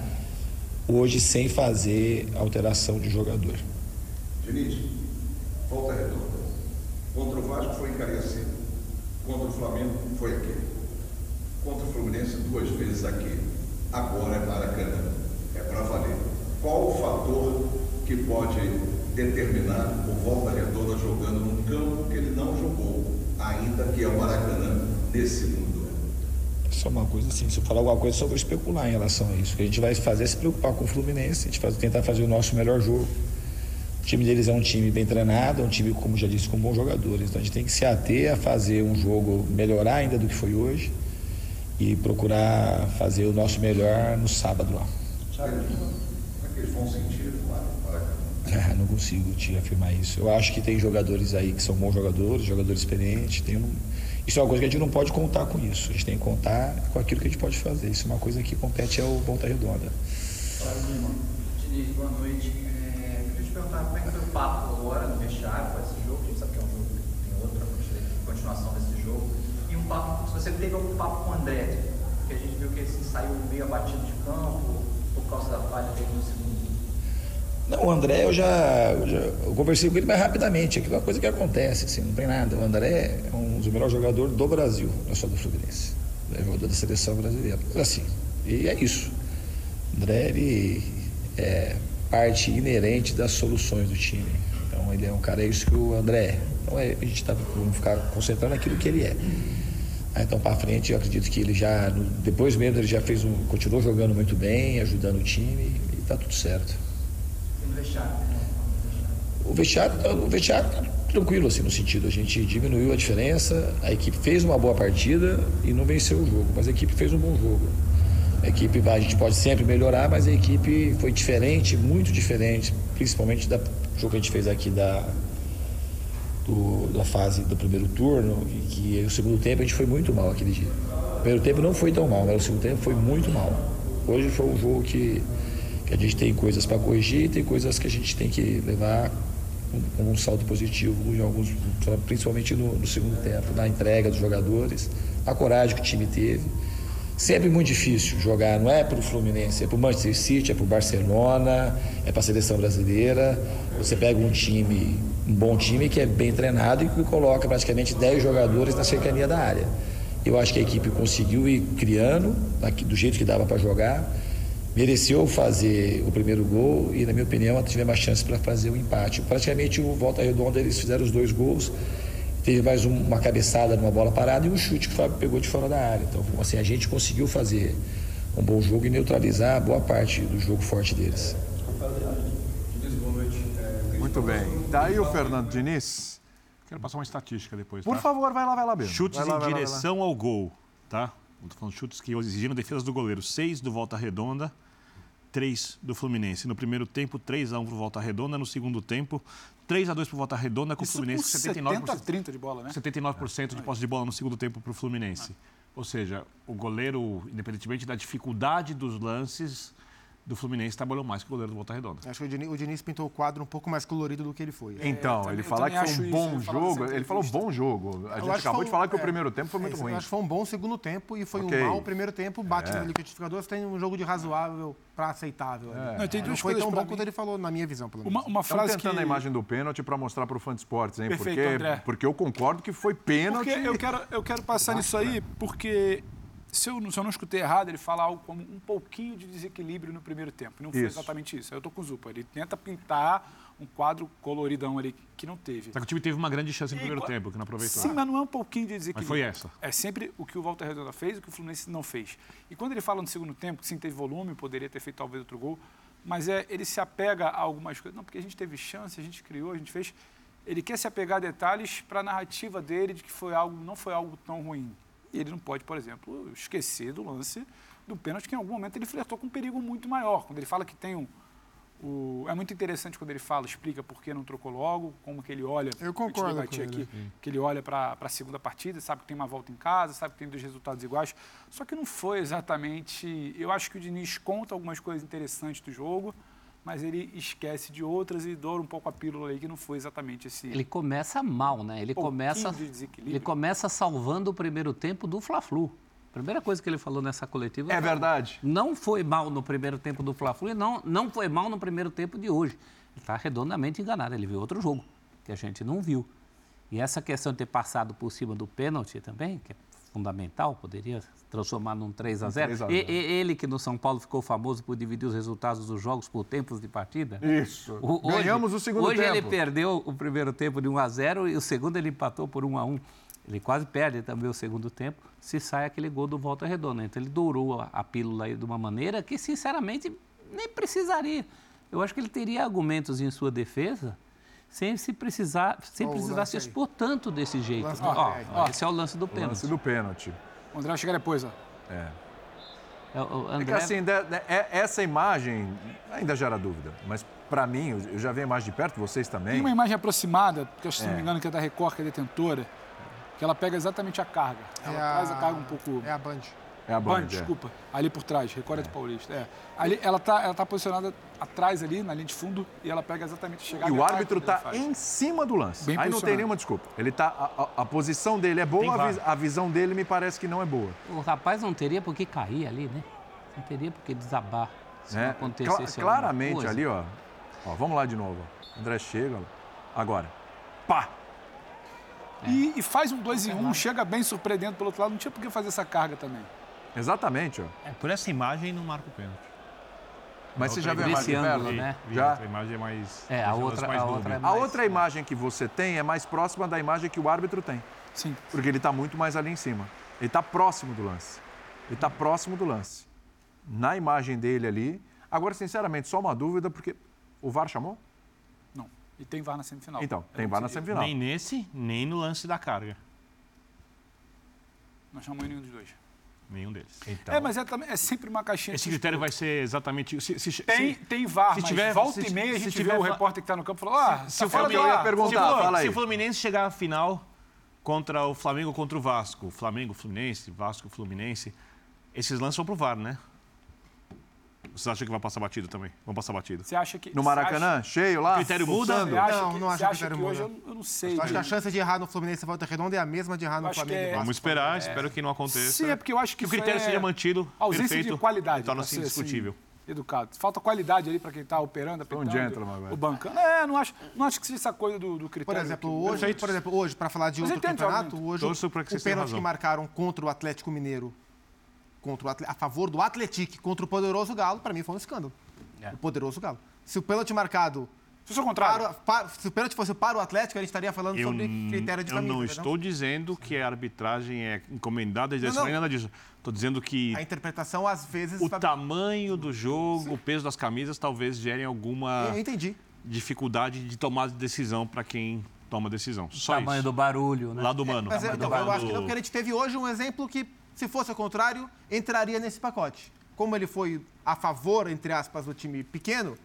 hoje sem fazer alteração de jogador. Diniz, volta redonda. Contra o Vasco foi em Cariacica. Contra o Flamengo foi aqui. Contra o Fluminense duas vezes aqui. Agora é Maracanã para valer. Qual o fator que pode determinar o Volta Redonda jogando num campo que ele não jogou, ainda que é o Maracanã, nesse mundo? Só uma coisa assim, se eu falar alguma coisa, só vou especular em relação a isso. O que a gente vai fazer é se preocupar com o Fluminense, a gente vai tentar fazer o nosso melhor jogo. O time deles é um time bem treinado, é um time, como já disse, com bons jogadores. Então a gente tem que se ater a fazer um jogo melhorar ainda do que foi hoje e procurar fazer o nosso melhor no sábado lá. Como é que eles vão sentir Ah, não consigo te afirmar isso. Eu acho que tem jogadores aí que são bons jogadores, jogadores experientes. Tem um... Isso é uma coisa que a gente não pode contar com isso. A gente tem que contar com aquilo que a gente pode fazer. Isso é uma coisa que compete ao Volta Redonda. Diniz, boa noite. É, queria te perguntar como é que foi o papo agora no vestiário com esse jogo. A gente sabe que é um jogo que tem outra continuação desse jogo. E um papo, se você teve algum papo com o André, que a gente viu que ele saiu meio abatido de campo, por causa da falha dele no segundo. Não, o André, eu já, eu já eu conversei com ele mais rapidamente. Aquilo é uma coisa que acontece, assim, não tem nada. O André é um dos melhores jogadores do Brasil, não é só do Fluminense. É jogador da seleção brasileira. Assim, e é isso. O André, ele é parte inerente das soluções do time. Então, ele é um cara, é isso que o André é. Então, é, a gente está vamos ficar concentrando naquilo que ele é. Então, para frente, eu acredito que ele já, depois mesmo, ele já fez um, continuou jogando muito bem, ajudando o time e está tudo certo. E no vestiário, né? O vestiário, o vestiário tá tranquilo, assim, no sentido, a gente diminuiu a diferença, a equipe fez uma boa partida e não venceu o jogo, mas a equipe fez um bom jogo. A equipe, a gente pode sempre melhorar, mas a equipe foi diferente, muito diferente, principalmente do jogo que a gente fez aqui da, do, da fase do primeiro turno, e que o segundo tempo a gente foi muito mal aquele dia. O primeiro tempo não foi tão mal, mas o segundo tempo foi muito mal. Hoje foi um jogo que, que a gente tem coisas para corrigir, tem coisas que a gente tem que levar com um saldo positivo, em alguns, principalmente no, no segundo tempo, na entrega dos jogadores, a coragem que o time teve. Sempre muito difícil jogar, não é para o Fluminense, é para o Manchester City, é para o Barcelona, é para a seleção brasileira. Você pega um time, um bom time que é bem treinado e que coloca praticamente 10 jogadores na cercania da área. Eu acho que a equipe conseguiu ir criando, do jeito que dava para jogar, mereceu fazer o primeiro gol e, na minha opinião, tivemos mais chance para fazer o empate. Praticamente o Volta Redonda eles fizeram os dois gols teve mais um, uma cabeçada numa bola parada e um chute que o Fábio pegou de fora da área. Então, assim, a gente conseguiu fazer um bom jogo e neutralizar boa parte do jogo forte deles. Muito bem. Tá aí o Fernando Diniz. Quero passar uma estatística depois. Por tá? favor, vai lá, vai lá, Bento. Chutes lá, em vai lá, direção ao gol, tá? Estou falando chutes que exigiram defesa do goleiro. Seis do Volta Redonda, três do Fluminense. No primeiro tempo, 3 a 1 pro Volta Redonda. No segundo tempo, 3 a 2 pro Volta Redonda com Isso o Fluminense com 79 70 a 30 de bola, né? 79% de posse de bola no segundo tempo para o Fluminense. Ou seja, o goleiro, independentemente da dificuldade dos lances do Fluminense, trabalhou mais que o goleiro do Volta Redonda. Acho que o Diniz, o Diniz pintou o quadro um pouco mais colorido do que ele foi. Então, ele falar que foi um bom isso, jogo, ele falou bom jogo. A Eu gente que acabou foi de falar que o é, primeiro tempo foi muito é, ruim. Eu acho que foi um bom segundo tempo e foi Ok. um mau primeiro tempo. Bate no liquidificador, você tem um jogo de razoável para aceitável. ali. Não, tem Não duas foi coisas tão bom mim. quanto ele falou, na minha visão, pelo menos. Uma, uma Estamos frase que... tentando a imagem do pênalti para mostrar para o fã de esportes, hein? Perfeito, porque, André. porque eu concordo que foi pênalti. Porque eu quero, eu quero passar nisso aí, porque se eu, não- se eu não escutei errado, ele fala algo como um pouquinho de desequilíbrio no primeiro tempo. Não foi Isso. exatamente isso. Eu tô com o Zupa. Ele tenta pintar um quadro coloridão ali que não teve. Só que o time teve uma grande chance no primeiro Igual- tempo, que não aproveitou. Sim, mas não é um pouquinho de desequilíbrio. Mas foi essa. É sempre o que o Walter Redonda fez e o que o Fluminense não fez. E quando ele fala no segundo tempo, que sim, teve volume, poderia ter feito talvez outro gol, mas é, ele se apega a algumas coisas. Não, porque a gente teve chance, a gente criou, a gente fez. Ele quer se apegar a detalhes para a narrativa dele de que foi algo, não foi algo tão ruim. E ele não pode, por exemplo, esquecer do lance do pênalti, que em algum momento ele flertou com um perigo muito maior. Quando ele fala que tem um. o- é muito interessante quando ele fala, explica por que não trocou logo, como que ele olha. Eu concordo debatia com ele. aqui, que ele olha para a segunda partida, sabe que tem uma volta em casa, sabe que tem dois resultados iguais. Só que não foi exatamente. Eu acho que o Diniz conta algumas coisas interessantes do jogo, mas ele esquece de outras e doura um pouco a pílula aí que não foi exatamente esse. Ele começa mal, né? Ele começa, de ele começa salvando o primeiro tempo do Fla-Flu. Primeira coisa que ele falou nessa coletiva. É verdade. Não foi mal no primeiro tempo do Fla-Flu e não, não foi mal no primeiro tempo de hoje. Ele está redondamente enganado. Ele viu outro jogo que a gente não viu. E essa questão de ter passado por cima do pênalti também, que é fundamental, poderia transformar num 3 a 0. 3 a E, 0. e- ele que no São Paulo ficou famoso por dividir os resultados dos jogos por tempos de partida. Isso. O- Ganhamos o segundo hoje tempo. ele perdeu o primeiro tempo de 1 a 0 e o segundo ele empatou por 1 a 1. Ele quase perde também o segundo tempo se sai aquele gol do Volta Redonda. Então ele dourou a, a pílula aí de uma maneira que, sinceramente, nem precisaria. Eu acho que ele teria argumentos em sua defesa sem se precisar, sem o precisar se aí. expor tanto desse jeito. Lance do Ó, ó, esse é o lance do pênalti. Lance do pênalti. O André vai chegar depois, ó. É. É, o É que André, assim, de- de- é- essa imagem ainda gera dúvida. Mas para mim, eu- já vi a imagem de perto, vocês também. Tem uma imagem aproximada, que eu, se não É. me engano que é da Record, que é detentora, que ela pega exatamente a carga. Ela É traz a carga um pouco. É a Band. É a Band, Band, é. desculpa. Ali por trás, Record é do Paulista. É. Ali, ela está ela tá posicionada atrás ali, na linha de fundo, e ela pega exatamente a chegada E o árbitro está em cima do lance. Bem Aí não tem nenhuma desculpa. Ele tá, a, a- a posição dele é boa, a, a visão dele me parece que não é boa. o rapaz não teria por que cair ali, né? Não teria por que desabar. Se né? não acontecesse Cla- claramente ali, ó. ó. Vamos lá de novo. André chega, ó. agora. Pá! E, e faz um 2 em 1, um, chega bem surpreendendo pelo outro lado. Não tinha por que fazer essa carga também. Exatamente, ó. É, por essa imagem não marca o pênalti. Mas você já viu a Desse ângulo, perto? né? Já? A imagem é mais. É, a outra- mais a outra é A mais- outra imagem que você tem é mais próxima da imagem que o árbitro tem. Sim. Porque ele está muito mais ali em cima. Ele está próximo do lance. Ele está próximo do lance. Na imagem dele ali. Agora, sinceramente, só uma dúvida, porque o VAR chamou? Não. E tem VAR na semifinal. Então, É tem VAR na semifinal. Nem nesse, nem no lance da carga. Não chamou nenhum dos dois. Nenhum deles. Então, É, mas é, é sempre uma caixinha Esse critério vai ser exatamente. Se, se, Tem, se- tem VAR, se mas tiver- volta se- e meia a se gente tiver vê o repórter que está no campo e falou, ah, se o eu ia ar. perguntar, se, o fala o Fluminense chegar à final contra o Flamengo ou contra o Vasco, Flamengo, Fluminense, Vasco, Fluminense, esses lances vão pro VAR, né? Vocês acham que vai passar batido também? Vão passar batido. Você acha que... no você Maracanã, acha- cheio lá? Critério muda? Você acha Não, que, não você acho que acha quero que hoje mudar. eu, eu não sei. Eu acho que a chance de errar no Fluminense e Volta Redonda é a mesma de errar no Flamengo é-. Vamos esperar, espero que não aconteça. Sim, é porque eu acho que que o critério é seja mantido, ausência perfeito, de qualidade. torna-se assim, indiscutível. educado. Falta qualidade ali para quem está operando, um apitando, gentleman agora. o bancando. É, não acho, não acho que seja essa coisa do, do Por critério. exemplo, que- hoje, Perfeito. por exemplo, hoje, para falar de Mas outro campeonato, hoje o vocês tenham pênalti que marcaram contra o Atlético Mineiro, contra o a favor do Atlético contra o poderoso Galo, para mim foi um escândalo. O poderoso Galo. Se o pênalti marcado Se eu sou contrário. para, para- se o pênalti fosse para o Atlético, a gente estaria falando Eu, sobre critério de eu não estou dizendo que a arbitragem é encomendada de não. nem nada disso. Estou dizendo que A interpretação, às vezes. o vai- tamanho do jogo, o peso das camisas, talvez gerem alguma Eu entendi. dificuldade de tomar decisão para quem toma decisão. Só tamanho isso. do barulho, né? Lado humano. Mas eu, Tamanho então, do eu acho que não, porque a gente teve hoje um exemplo que, se fosse o contrário, entraria nesse pacote. Como ele foi a favor, entre aspas, do time pequeno,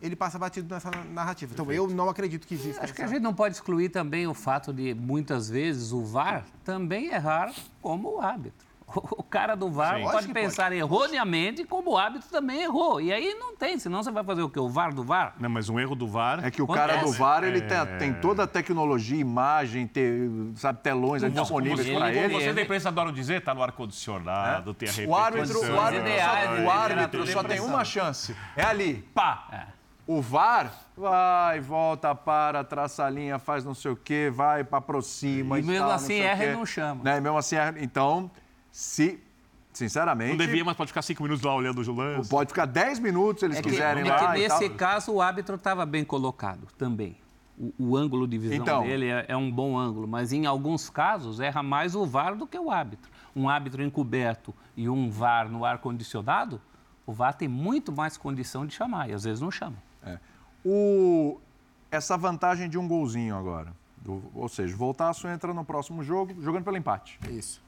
ele passa batido nessa narrativa. Então, eu não acredito que exista. Acho que a gente não pode excluir também o fato de, muitas vezes, o VAR também errar como o árbitro. O cara do VAR Sim. pode pensar erroneamente como o árbitro também errou. E aí não tem, senão você vai fazer o quê? O VAR do VAR? Não, mas um erro do VAR. É que o Acontece. cara do VAR, ele É. tem, tem toda a tecnologia, imagem, te- sabe, telões ali disponíveis para ele-. Vocês da imprensa adoram dizer, tá no ar-condicionado, tem a O árbitro, o árbitro, ideais, só, né? o árbitro Temperatura só e tem uma chance. É ali, pá. É. O VAR vai, volta, para, traça a linha, faz não sei o quê, vai, aproxima. E mesmo tal, assim erra e não chama. Né? E mesmo assim erra. Então, se, sinceramente, Não devia, mas pode ficar cinco minutos lá olhando o lance. pode ficar 10 minutos se eles É que, quiserem é lá que e nesse tal. caso o árbitro estava bem colocado também. O, o ângulo de visão Então. dele é, é um bom ângulo, mas em alguns casos erra mais o VAR do que o árbitro. Um árbitro encoberto e um VAR no ar-condicionado, o VAR tem muito mais condição de chamar, e às vezes não chama. O, essa vantagem de um golzinho agora. Do- ou seja, o Voltaço entra no próximo jogo jogando pelo empate. Isso.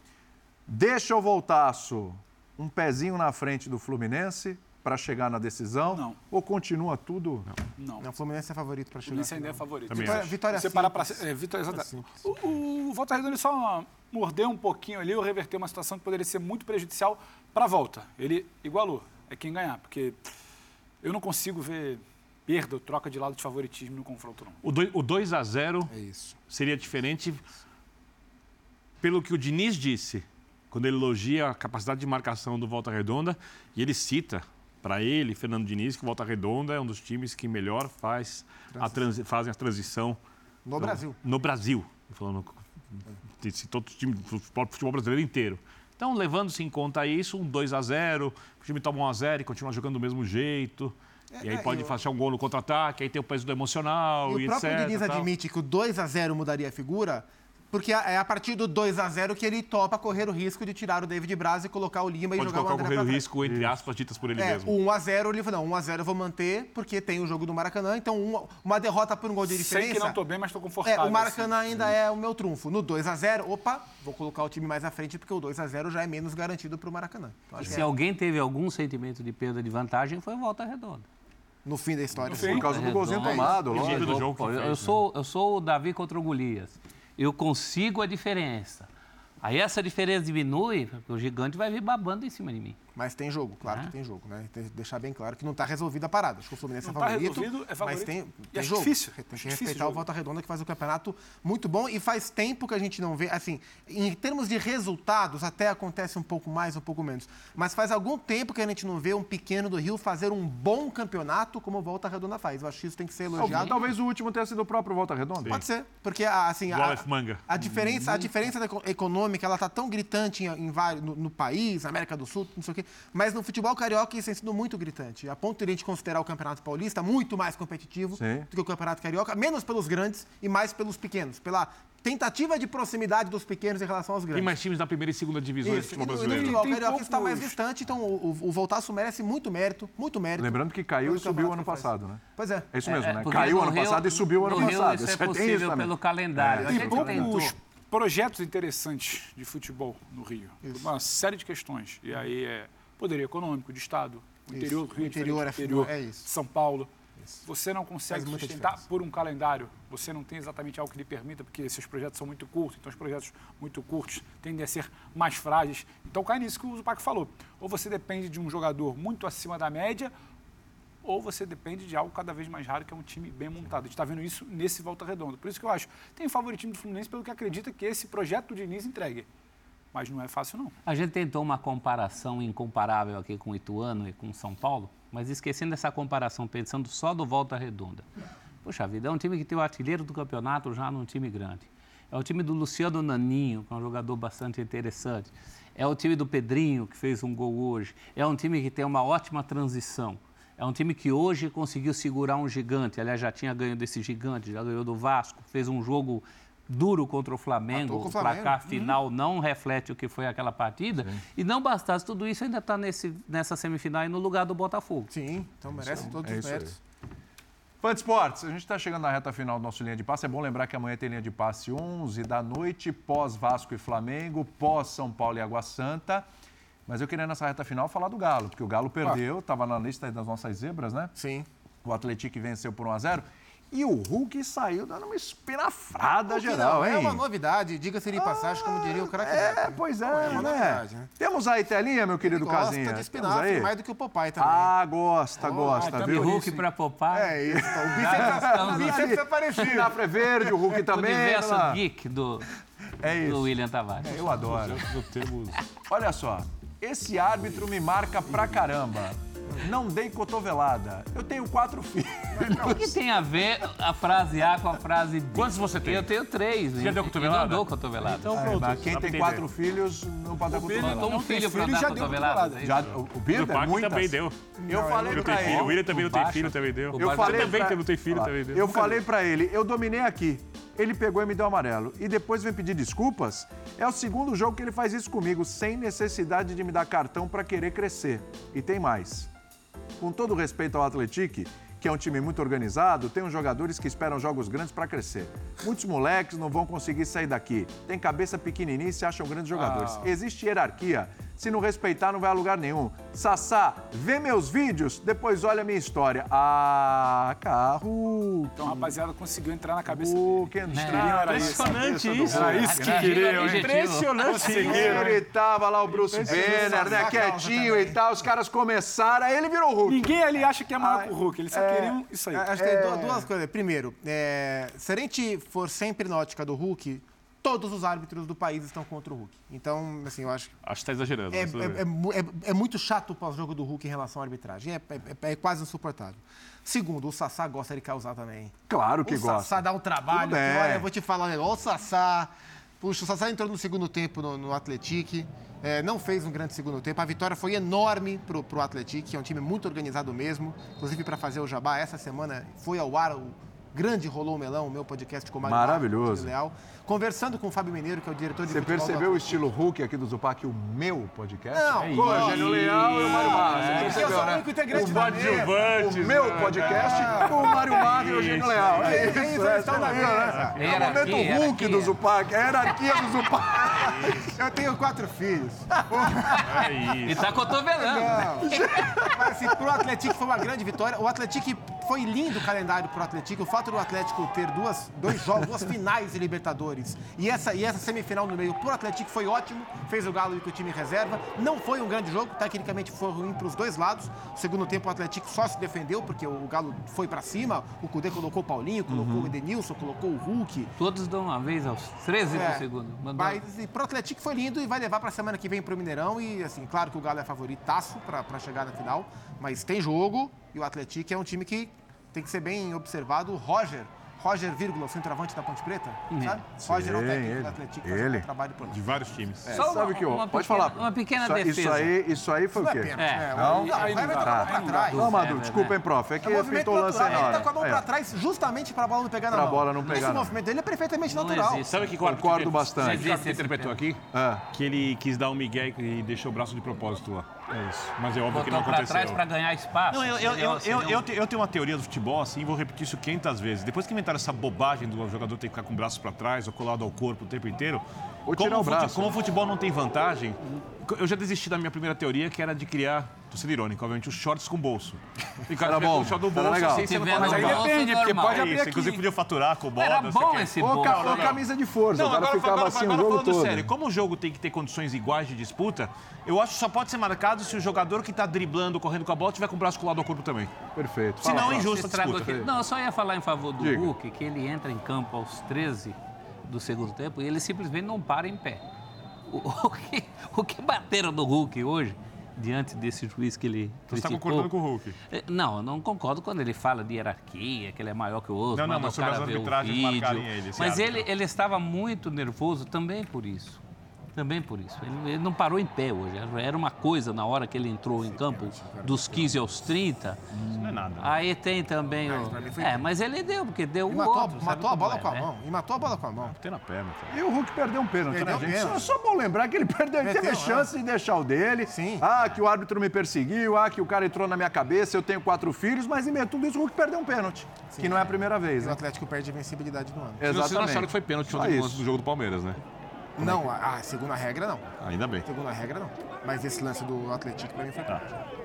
Deixa o Voltaço um pezinho na frente do Fluminense para chegar na decisão? Não. Ou continua tudo? Não. Não, o Fluminense é favorito para O chegar. Fluminense à ainda é favorito. Também Vitória, acho. vitória Você parar pra... simples. É, Vitória, simples. o, o Volta Redonda ele só mordeu um pouquinho ali ou reverteu uma situação que poderia ser muito prejudicial para a volta. Ele igualou. É quem ganhar, porque eu não consigo ver perda ou troca de lado de favoritismo no confronto, não. O doi- O 2 a 0 É seria diferente pelo que o Diniz disse, quando ele elogia a capacidade de marcação do Volta Redonda, e ele cita para ele, Fernando Diniz, que o Volta Redonda é um dos times que melhor faz a transi- fazem a transição No Brasil. no Brasil. Falando de todo o time, futebol, futebol brasileiro inteiro. Então, levando-se em conta isso, um 2 a 0 o time toma 1 a 0 e continua jogando do mesmo jeito. e aí é, pode e o- fazer um gol no contra-ataque, aí tem o peso do emocional E e, o próprio etc. Diniz tal. admite que o 2 a 0 mudaria a figura, porque é a partir do 2 a 0 que ele topa correr o risco de tirar o David Braz e colocar o Lima e Pode jogar o colocar o André correr o risco, entre aspas, ditas por ele É, mesmo. o 1 a 0 ele falou, não, 1 a 0 eu vou manter, porque tem o jogo do Maracanã, então uma, uma derrota por um gol de Sei diferença... que não estou bem, mas estou É, confortável. o Maracanã assim. ainda é o meu trunfo. No 2 a 0 opa, vou colocar o time mais à frente, porque o 2 a 0 já é menos garantido para o Maracanã. Então, Se é alguém teve algum sentimento de perda de vantagem, foi Volta Redonda. no fim da história. fim. Por causa do golzinho tomado, lógico. nível do jogo que Pô, eu, fez, eu né? sou, eu sou o Davi contra o Golias. Eu consigo a diferença. Aí essa diferença diminui, o gigante vai vir babando em cima de mim. Mas tem jogo, claro que tem jogo, né? Tem que deixar bem claro que não está resolvida a parada. Acho que o Fluminense Não é tá favorito, resolvido, é mas favorito. tem, E tem acho jogo. difícil, Tem acho que o respeitar o. Volta Redonda que faz o campeonato muito bom e faz tempo que a gente não vê, assim, em termos de resultados até acontece um pouco mais, um pouco menos, mas faz algum tempo que a gente não vê um pequeno do Rio fazer um bom campeonato como o Volta Redonda faz. Eu acho que isso tem que ser elogiado. Talvez o último tenha sido o próprio Volta Redonda. Pode ser, porque assim, Do a, a diferença, a diferença econômica, ela tá tão gritante em, em vários, no, no país, na América do Sul, não sei o quê, mas no futebol carioca isso tem sido muito gritante, a ponto de a gente considerar o Campeonato Paulista muito mais competitivo Sim. do que o Campeonato Carioca, menos pelos grandes e mais pelos pequenos, pela tentativa de proximidade dos pequenos em relação aos Tem grandes. mais times da primeira e segunda divisão do Isso, e futebol no, e no brasileiro. futebol Tem carioca isso está mais distante, então o, o, o Voltaço merece muito mérito, muito mérito. Lembrando que caiu e subiu ano passado, né? Pois é. É isso mesmo, né? porque Caiu no ano Rio- passado e subiu ano no Rio passado. Isso é Tem possível pelo calendário. A Tem gente poucos projetos interessantes de futebol no Rio. Uma série de questões. E aí é poder econômico de Estado, o Isso. interior do Rio, interior é- interior é isso. São Paulo. Você não consegue Faz sustentar por um calendário. Você não tem exatamente algo que lhe permita, porque esses projetos são muito curtos. Então, os projetos muito curtos tendem a ser mais frágeis. Então, cai nisso que o Zupac falou. Ou você depende de um jogador muito acima da média, ou você depende de algo cada vez mais raro, que é um time bem montado. A gente está vendo isso nesse Volta Redonda. Por isso que eu acho, tem favoritismo do Fluminense pelo que acredita que esse projeto do Diniz entregue. Mas não é fácil, não. A gente tentou uma comparação incomparável aqui com o Ituano e com o São Paulo, mas esquecendo essa comparação, pensando só do Volta Redonda. Poxa vida, é um time que tem o artilheiro do campeonato já num time grande. É o time do Luciano Naninho, que é um jogador bastante interessante. É o time do Pedrinho, que fez um gol hoje. É um time que tem uma ótima transição. É um time que hoje conseguiu segurar um gigante. Aliás, já tinha ganho desse gigante, já ganhou do Vasco. Fez um jogo duro contra o Flamengo. O o Flamengo. placar final não reflete o que foi aquela partida. E não bastasse tudo isso, ainda está nessa semifinal e no lugar do Botafogo. Sim, então merece todos é os méritos. Fã de Esportes, a gente está chegando na reta final do nosso linha de passe. É bom lembrar que amanhã tem linha de passe 11 da noite, pós Vasco e Flamengo, pós São Paulo e Água Santa. Mas eu queria nessa reta final falar do Galo, porque o Galo perdeu, estava na lista das nossas zebras, né? Sim. O Atlético venceu por 1 a 0 e o Hulk saiu dando uma espinafrada O geral, não, hein? É uma novidade, diga-se de passagem, como diria o craque. É, Neto, né? pois é, É uma né? novidade, né? Temos aí telinha, meu querido Ele gosta Casinha? de espinafre mais do que o Popeye também. Ah, gosta, gosta, então De viu? Hulk para Popeye. é isso. então, O bife estamos o bife aqui. é parecido. Espinafre é verde, o Hulk O também. universo lá. geek do, É do isso. William Tavares. Eu adoro. Temos Olha só, esse árbitro me marca pra caramba. Não dei cotovelada. Eu tenho quatro filhos. O que tem a ver a frase A com a frase B? Quantos você tem? Eu tenho três. Já deu cotovelada? Não dou cotovelada. Então É, pronto. quem pra tem entender. quatro filhos não pode dar Eu cotovelada. dou um filho para filho, dar já deu cotovelada. Já, o o Birra O é Pac muitas. também deu. Eu falei Não pra tem filho. O ele. William também não tem filho, também deu. o Eu falei também pra... não tem filho, também deu. Eu falei pra ele, eu dominei aqui. Ele pegou e me deu amarelo. E depois vem pedir desculpas. É o segundo jogo que ele faz isso comigo, sem necessidade de me dar cartão pra querer crescer. E tem mais. Com todo respeito ao Atlético, que é um time muito organizado, tem uns jogadores que esperam jogos grandes pra crescer. Muitos moleques não vão conseguir sair daqui. Tem cabeça pequenininha e se acham grandes jogadores. Existe hierarquia. Se não respeitar, não vai a lugar nenhum. Sassá, vê meus vídeos, depois olha a minha história. Ah, carro. Então, a rapaziada conseguiu entrar na cabeça O dele. que Queriam era isso. Impressionante isso. Era isso que queriam, hein? Impressionante. Ele tava lá, o Bruce Banner, né? Quietinho e tal. Os caras começaram, aí ele virou Hulk. Ninguém ali acha que é maior que o Hulk. Eles só queriam isso aí. Acho que tem du- duas coisas. Primeiro, é, se a gente for sempre na ótica do Hulk, todos os árbitros do país estão contra o Hulk. Então, assim, eu acho que Acho que tá exagerando. é, é- é é- é muito chato o pós-jogo do Hulk em relação à arbitragem. É, é- é quase insuportável. Segundo, o Sassá gosta de causar também. Claro que o gosta. Sassá dá um trabalho. Que, olha, eu vou te falar negócio. O Sassá. Puxa, o Sassá entrou no segundo tempo no, no Atlético. é, não fez um grande segundo tempo. A vitória foi enorme pro, pro Atlético, que é um time muito organizado mesmo. Inclusive, para fazer o jabá, essa semana foi ao ar o grande Rolou o Melão, o meu podcast com o Mário Maravilhoso. Leal. Conversando com o Fábio Mineiro, que é o diretor de Você percebeu o estilo Hulk aqui do Zupac, o meu podcast? Não, é Pô, Gênio Leal e o Mário Marques. Você Eu sou o né? único integrante o da Coadjuvantes, O meu né? podcast com o Mário Marques e o Gênio Leal. É isso, eles é, estão na mesa. né? É o Hierarquia, momento Hulk hierarquia. do Zupac, é a hierarquia do Zupac. Eu tenho quatro filhos. É E isso. tá cotovelando. né? Mas assim, pro Atlético foi uma grande vitória. O Atlético foi lindo o calendário pro Atlético. O fato do Atlético ter duas, dois jogos, duas finais de Libertadores e essa, e essa semifinal no meio pro Atlético foi ótimo. Fez o Galo com o time reserva. Não foi um grande jogo, tecnicamente foi ruim pros dois lados. No segundo tempo o Atlético só se defendeu porque o Galo foi para cima. O Cudê colocou o Paulinho, colocou uhum. o Edenilson, colocou o Hulk. Todos dão uma vez aos 13 é, do segundo. Mandou. Mas pro Atlético foi lindo e vai levar para semana que vem pro Mineirão e assim, claro que o Galo é favoritaço para chegar na final, mas tem jogo e o Atlético é um time que tem que ser bem observado. O Roger, Roger, vírgula, o centroavante da Ponte Preta, uhum. sabe? Sim, Roger é o técnico ele, do Atlético, ele. Um trabalho por lá. De vários times. É, Só sabe uma, que eu, pode pequena, falar. Uma pequena isso, defesa. Isso aí, isso aí foi isso o quê? É, é, não, não, aí não, tá. pra trás. Não, Madu, é, desculpa, hein, prof. É que é pintou o lance aí na hora. Ele tá com a mão pra trás justamente pra bola não pegar na mão. Pra bola não pegar Esse movimento dele é perfeitamente natural. Sabe o que concordo bastante. Que interpretou aqui? Que ele quis dar um migué e deixou o braço de propósito lá. É isso. Mas é óbvio Botou que não aconteceu. pra trás pra ganhar espaço. Não, eu, eu, eu, eu, eu, eu tenho uma teoria do futebol, assim, vou repetir isso 500 vezes. Depois que inventaram essa bobagem do jogador ter que ficar com o braço pra trás ou colado ao corpo o tempo inteiro, ou tirar como, o braço. como o futebol não tem vantagem, eu já desisti da minha primeira teoria, que era de criar, tô sendo irônico, obviamente, os shorts com bolso. E cara, era bom, o short do bolso, legal. Assim, você não mas aí depende, porque pode abrir aqui. Inclusive podia faturar com bola. Era bom esse bolso. Ou, ou camisa de força, não, o cara agora, ficava agora, assim agora, o jogo falando todo. sério, como o jogo tem que ter condições iguais de disputa, eu acho que só pode ser marcado se o jogador que tá driblando, correndo com a bola, tiver com o braço colado ao corpo também. Perfeito. Se não, é injusto a disputa. Não, eu só ia falar em favor do Diga. Hulk, que ele entra em campo aos 13 do segundo tempo e ele simplesmente não para em pé. O, o, que, o que bateram no Hulk hoje, diante desse juiz que ele. Você está concordando com o Hulk? É, não, eu não concordo quando ele fala de hierarquia, que ele é maior que o outro. Não, não, mas sobre as arbitragens marcarem ele. Mas ele, ele estava muito nervoso também por isso. Também por isso. Ele, ele, não parou em pé hoje. Era uma coisa na hora que ele entrou em campo, dos 15 aos 30. Isso não é nada. Né? Aí tem também o. É, mas ele deu, porque deu o matou, outro. Matou a bola é, com a né? mão. E matou a bola com a mão. Tem na perna. E o Hulk perdeu um pênalti, né, perdeu né, gente? Só, só bom lembrar que ele perdeu. Ele teve chance de deixar o dele. Sim. Ah, que o árbitro me perseguiu. Ah, que o cara entrou na minha cabeça. Eu tenho quatro filhos. Mas em meio a tudo isso, o Hulk perdeu um pênalti. Sim. Que não é a primeira vez. E né? o Atlético perde a vencibilidade no ano. Exatamente. Vocês não acharam que foi pênalti no jogo do Palmeiras, né? Não, a, segunda regra não. Ainda bem. Segunda regra não. Mas esse lance do Atlético para mim foi tá.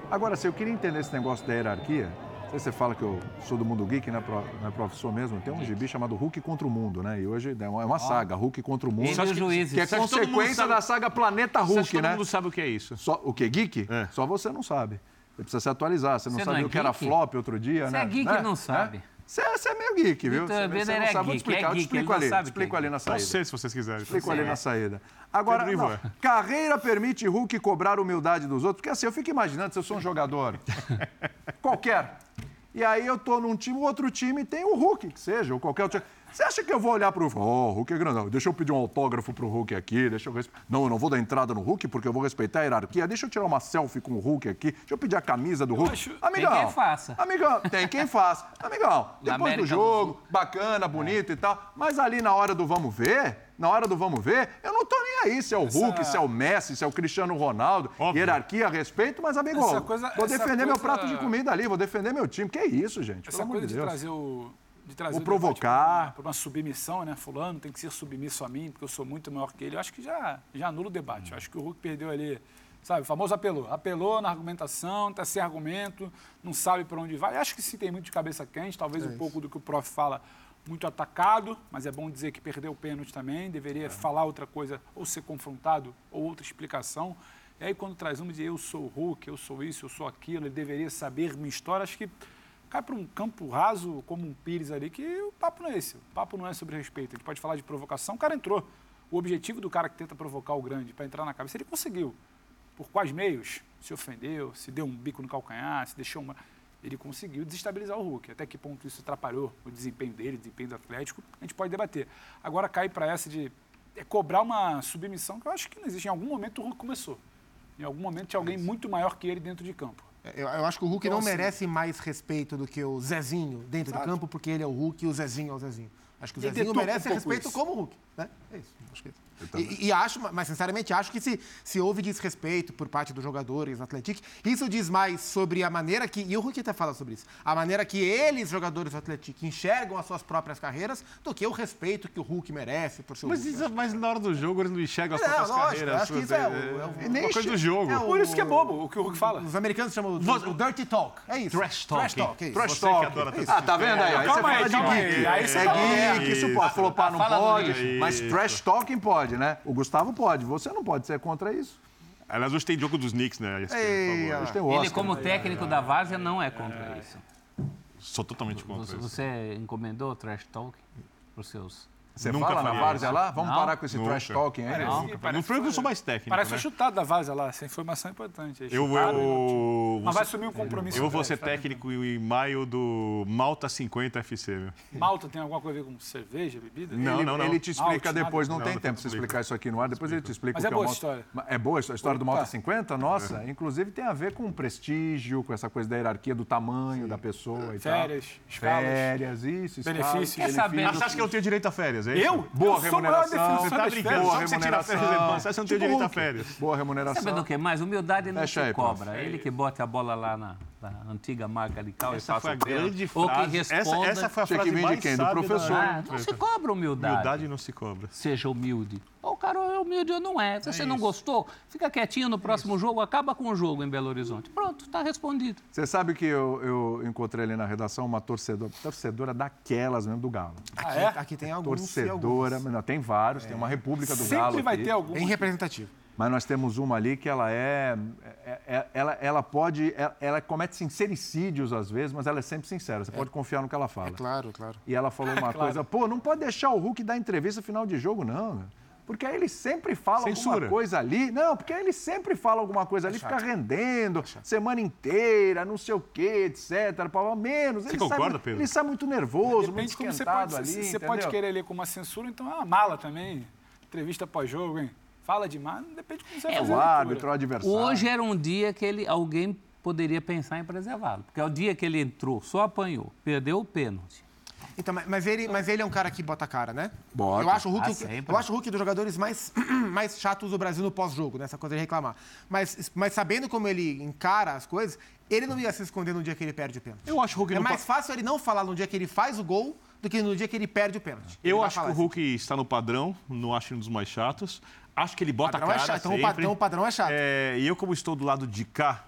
Agora, se eu queria entender esse negócio da hierarquia, você fala que eu sou do mundo geek, né, não é professor mesmo, tem um gibi chamado Hulk contra o Mundo, né? E hoje é uma saga, Hulk contra o Mundo. Ele que, juízes. que é consequência da saga Planeta Hulk, todo né? Todo mundo sabe o que é isso. Só, o que? Geek? É. Só você não sabe. Você precisa se atualizar. Você não você sabia não é o que era flop outro dia, você né? Você é geek né? e não sabe. É? Você é meio geek, viu? Você, você não sabe, vou explicar, é geek, explico ali, explico ali na saída. Não sei se vocês quiserem. Explico ali na saída. Agora, não, carreira permite Hulk cobrar humildade dos outros, porque assim, eu fico imaginando se eu sou um jogador qualquer, e aí eu tô num time, o outro time tem o Hulk, que seja, ou qualquer outro time. Você acha que eu vou olhar pro Hulk? Oh, o Hulk é grandão. Deixa eu pedir um autógrafo pro Hulk aqui. Deixa eu... Não, eu não vou dar entrada no Hulk porque eu vou respeitar a hierarquia. Deixa eu tirar uma selfie com o Hulk aqui. Deixa eu pedir a camisa do Hulk. Acho... Amigão. Tem quem faça. Amigão, tem quem faça. Amigão, depois do jogo, bacana, bonito é. e tal. Mas ali na hora do vamos ver, na hora do vamos ver, eu não tô nem aí se é o Hulk, essa... se é o Messi, se é o Cristiano Ronaldo. Óbvio. Hierarquia, respeito, mas, amigo, coisa, vou defender coisa... meu prato de comida ali, vou defender meu time. Que é isso, gente? Essa coisa de, de trazer o de trazer Ou provocar. Para uma submissão, né? Fulano tem que ser submisso a mim, porque eu sou muito maior que ele. Eu acho que já, já anula o debate. Eu acho que o Hulk perdeu ali, sabe, o famoso apelou. Apelou na argumentação, está sem argumento, não sabe para onde vai. Eu acho que sim, tem muito de cabeça quente, talvez é um pouco do que o prof fala, muito atacado, mas é bom dizer que perdeu o pênalti também, deveria é. falar outra coisa, ou ser confrontado, ou outra explicação. E aí, quando traz um de eu sou o Hulk, eu sou isso, eu sou aquilo, ele deveria saber minha história, acho que cai para um campo raso como um Pires ali, que o papo não é esse. O papo não é sobre respeito. A gente pode falar de provocação. O cara entrou. O objetivo do cara que tenta provocar o grande para entrar na cabeça, ele conseguiu. Por quais meios? Se ofendeu, se deu um bico no calcanhar, se deixou uma. Ele conseguiu desestabilizar o Hulk. Até que ponto isso atrapalhou o desempenho dele, o desempenho do Atlético, a gente pode debater. Agora cai para essa de é cobrar uma submissão que eu acho que não existe. Em algum momento o Hulk começou. Em algum momento tinha alguém muito maior que ele dentro de campo. Eu, eu, acho que o Hulk então, não assim, merece mais respeito do que o Zezinho dentro sabe? do campo, porque ele é o Hulk e o Zezinho é o Zezinho. Acho que o Zezinho merece um respeito isso. como Hulk. Né? É isso. Acho que é isso. E, e acho, mas sinceramente acho que se, se houve desrespeito por parte dos jogadores do Atlético, isso diz mais sobre a maneira que, e o Hulk até fala sobre isso, a maneira que eles, jogadores do Atlético, enxergam as suas próprias carreiras, do que o respeito que o Hulk merece por seu Mas, Hulk. isso, mas na hora do jogo eles não enxergam as Não, próprias lógico, carreiras. acho que isso é o- é o- é uma coisa do jogo. é o- Por isso que é bobo o que o Hulk fala. Os americanos chamam o, dirty talk. É isso. Trash talk. Trash talk, é isso. Trash Você talk. que adora é isso. Ah, tá vendo aí? Aí Calma você aí, fala de geek. aí. Aí você é geek, isso Isso. pode. Flopar não pode. Mas trash talking pode, né? O Gustavo pode. Você não pode ser contra isso. Aliás, hoje tem jogo dos Knicks, né? Ei, por favor. Hoje tem o Ele, Oscar. como técnico da Várzea, não é contra isso. Sou totalmente contra Você, isso. você encomendou o trash talk para os seus. Você Nunca fala na várzea isso. lá? Vamos Não. parar com esse Nunca. trash talking aí? Não. Não foi eu que sou mais técnico, Parece né? chutado da vaza lá, essa informação é importante. Aí Eu, chutaram, eu, Mas vai assumir um compromisso. eu vou ser tá? técnico em maio do Malta 50 FC, meu. Malta tem alguma coisa a ver com cerveja, bebida? Não, ele, não, não. ele te explica Malte, depois, nada. não, Não, tem tempo pra você explica. explicar isso aqui no ar, depois ele te explica Mas o é que boa o a Malta- história. É boa a história do Malta Opa. 50? Nossa, inclusive tem a ver com prestígio, com essa coisa da hierarquia, do tamanho da pessoa e tal. Férias, escalas. Férias, isso, escalas, Benefícios. Quer saber? Você acha que eu tenho direito a férias, é? Eu? Boa eu sou a maior remuneração. Você tá brincando? Boa Só que você tira remuneração. férias, você não Tipo direito a férias. Boa remuneração. Sabe do que mais? Humildade não Fecha se cobra. Ele que bote a bola lá na, na antiga marca de cal Essa e faça foi a grande Ou que frase. Essa, responda. essa foi a Tinha que frase vir de mais quem? Do da- professor. Ah, não se cobra humildade. Humildade não se cobra. Seja humilde. O cara é humilde ou não é. Se você não gostou, fica quietinho no próximo jogo, acaba com o jogo em Belo Horizonte. Pronto, está respondido. Você sabe que eu, eu encontrei ali na redação uma torcedora, torcedora daquelas mesmo do Galo. Ah, é? Aqui tem alguns e Torcedora, alguns. não, tem vários, tem uma República do Sempre Galo. vai aqui. ter algum. Bem representativo. Mas nós temos uma ali que ela é. é- é- ela, ela pode. Ela, ela comete sincericídios às vezes, mas ela é sempre sincera. Você pode confiar no que ela fala. Claro, claro. E ela falou uma coisa: pô, não pode deixar o Hulk dar entrevista final de jogo, não. Porque aí ele sempre fala Censura. alguma coisa ali. Não, porque aí ele sempre fala alguma coisa ali, fica rendendo, semana inteira, não sei o quê, etc. Pau, menos. Ele concorda, sai, Pedro? Ele sai muito nervoso, muito Depende de como você esquentado pode. ali. você pode entendeu? querer ler como uma censura, então é uma mala também. Entrevista pós-jogo, hein? Fala demais, depende de como você vai fazer O árbitro, o adversário. Hoje era um dia que ele, alguém poderia pensar em preservá-lo. Porque é o dia que ele entrou, só apanhou, perdeu o pênalti. Então, mas- mas ele, mas ele é um cara que bota a cara, né? Bota. Eu acho o Hulk, Ah, sempre. eu acho o Hulk dos jogadores mais, mais chatos do Brasil no pós-jogo, nessa coisa de reclamar. Mas, mas sabendo como ele encara as coisas, ele não ia se esconder no dia que ele perde o pênalti. Eu acho o Hulk É mais fácil ele não falar no dia que ele faz o gol do que no dia que ele perde o pênalti. Eu acho que o Hulk está no padrão, não acho um dos mais chatos. Acho que ele bota Padrão a é cara chato, então o sempre. padrão- o padrão é chato. É, e eu, como estou do lado de cá,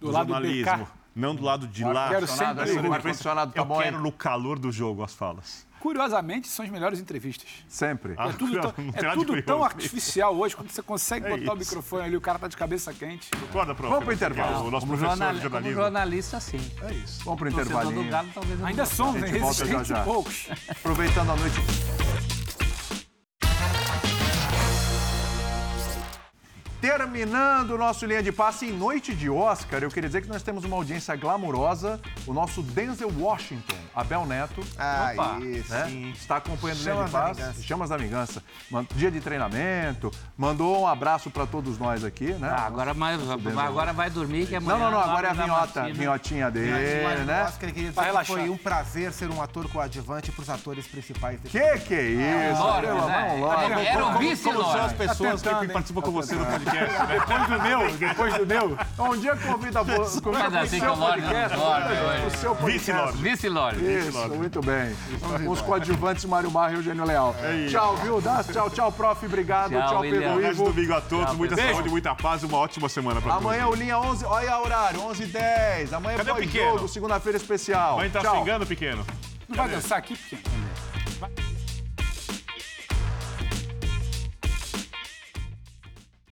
Do lado do jornalismo, BK. não do lado de lá, Quero sempre- O ar-condicionado tá eu bom, quero hein? no calor do jogo as falas. Curiosamente, são as melhores entrevistas. Sempre. Ah, É tudo, não, tão, não é tudo tão artificial hoje, quando você consegue É botar o isso. microfone ali, o cara tá de cabeça quente. Concorda, prof? Vamos pro intervalo. O nosso professor jornal- de como jornalismo. jornalista, sim. É isso. Vamos pro eu Ainda não somos, já Resistentes poucos. Aproveitando a noite. Terminando o nosso linha de passe em noite de Oscar, eu queria dizer que nós temos uma audiência glamurosa. O nosso Denzel Washington, Abel Neto, Ah, Opa. isso. né? Está acompanhando o de Chamas da passe. Vingança. Chamas da Vingança. Dia de treinamento. Mandou um abraço para todos nós aqui, né? Ah, agora, mais, agora vai dormir, que Não, amanhã... não, não. nove Agora é a vinhota, vinhotinha dele, né? Oscar, dizer foi um prazer ser um ator coadjuvante para os atores principais desse Que que é isso? Lorde, Pelo né? amor, Lorde. Era o Como vice, são as Lorde. pessoas tentando, que participam com você no podcast, né? Depois do meu, depois do meu. Um dia convida vo- convida seu o Lorde podcast. não pro seu podcast. Vice-Lorde. Vice-Lorde. Isso, muito bem. Os coadjuvantes Mário Marra e Eugênio Leal. Tchau, viu? Dá, tchau, tchau, prof. Obrigado. Tchau, Tchau. Pedro Ivo. domingo a todos, muita Beijo. saúde, muita paz uma ótima semana pra todos. Amanhã o Linha 11, olha o horário, 11 h 10 Amanhã Cadê o pós pequeno? jogo, segunda-feira especial. Vai entrar Tchau. xingando, pequeno? Não vai dançar aqui, pequeno?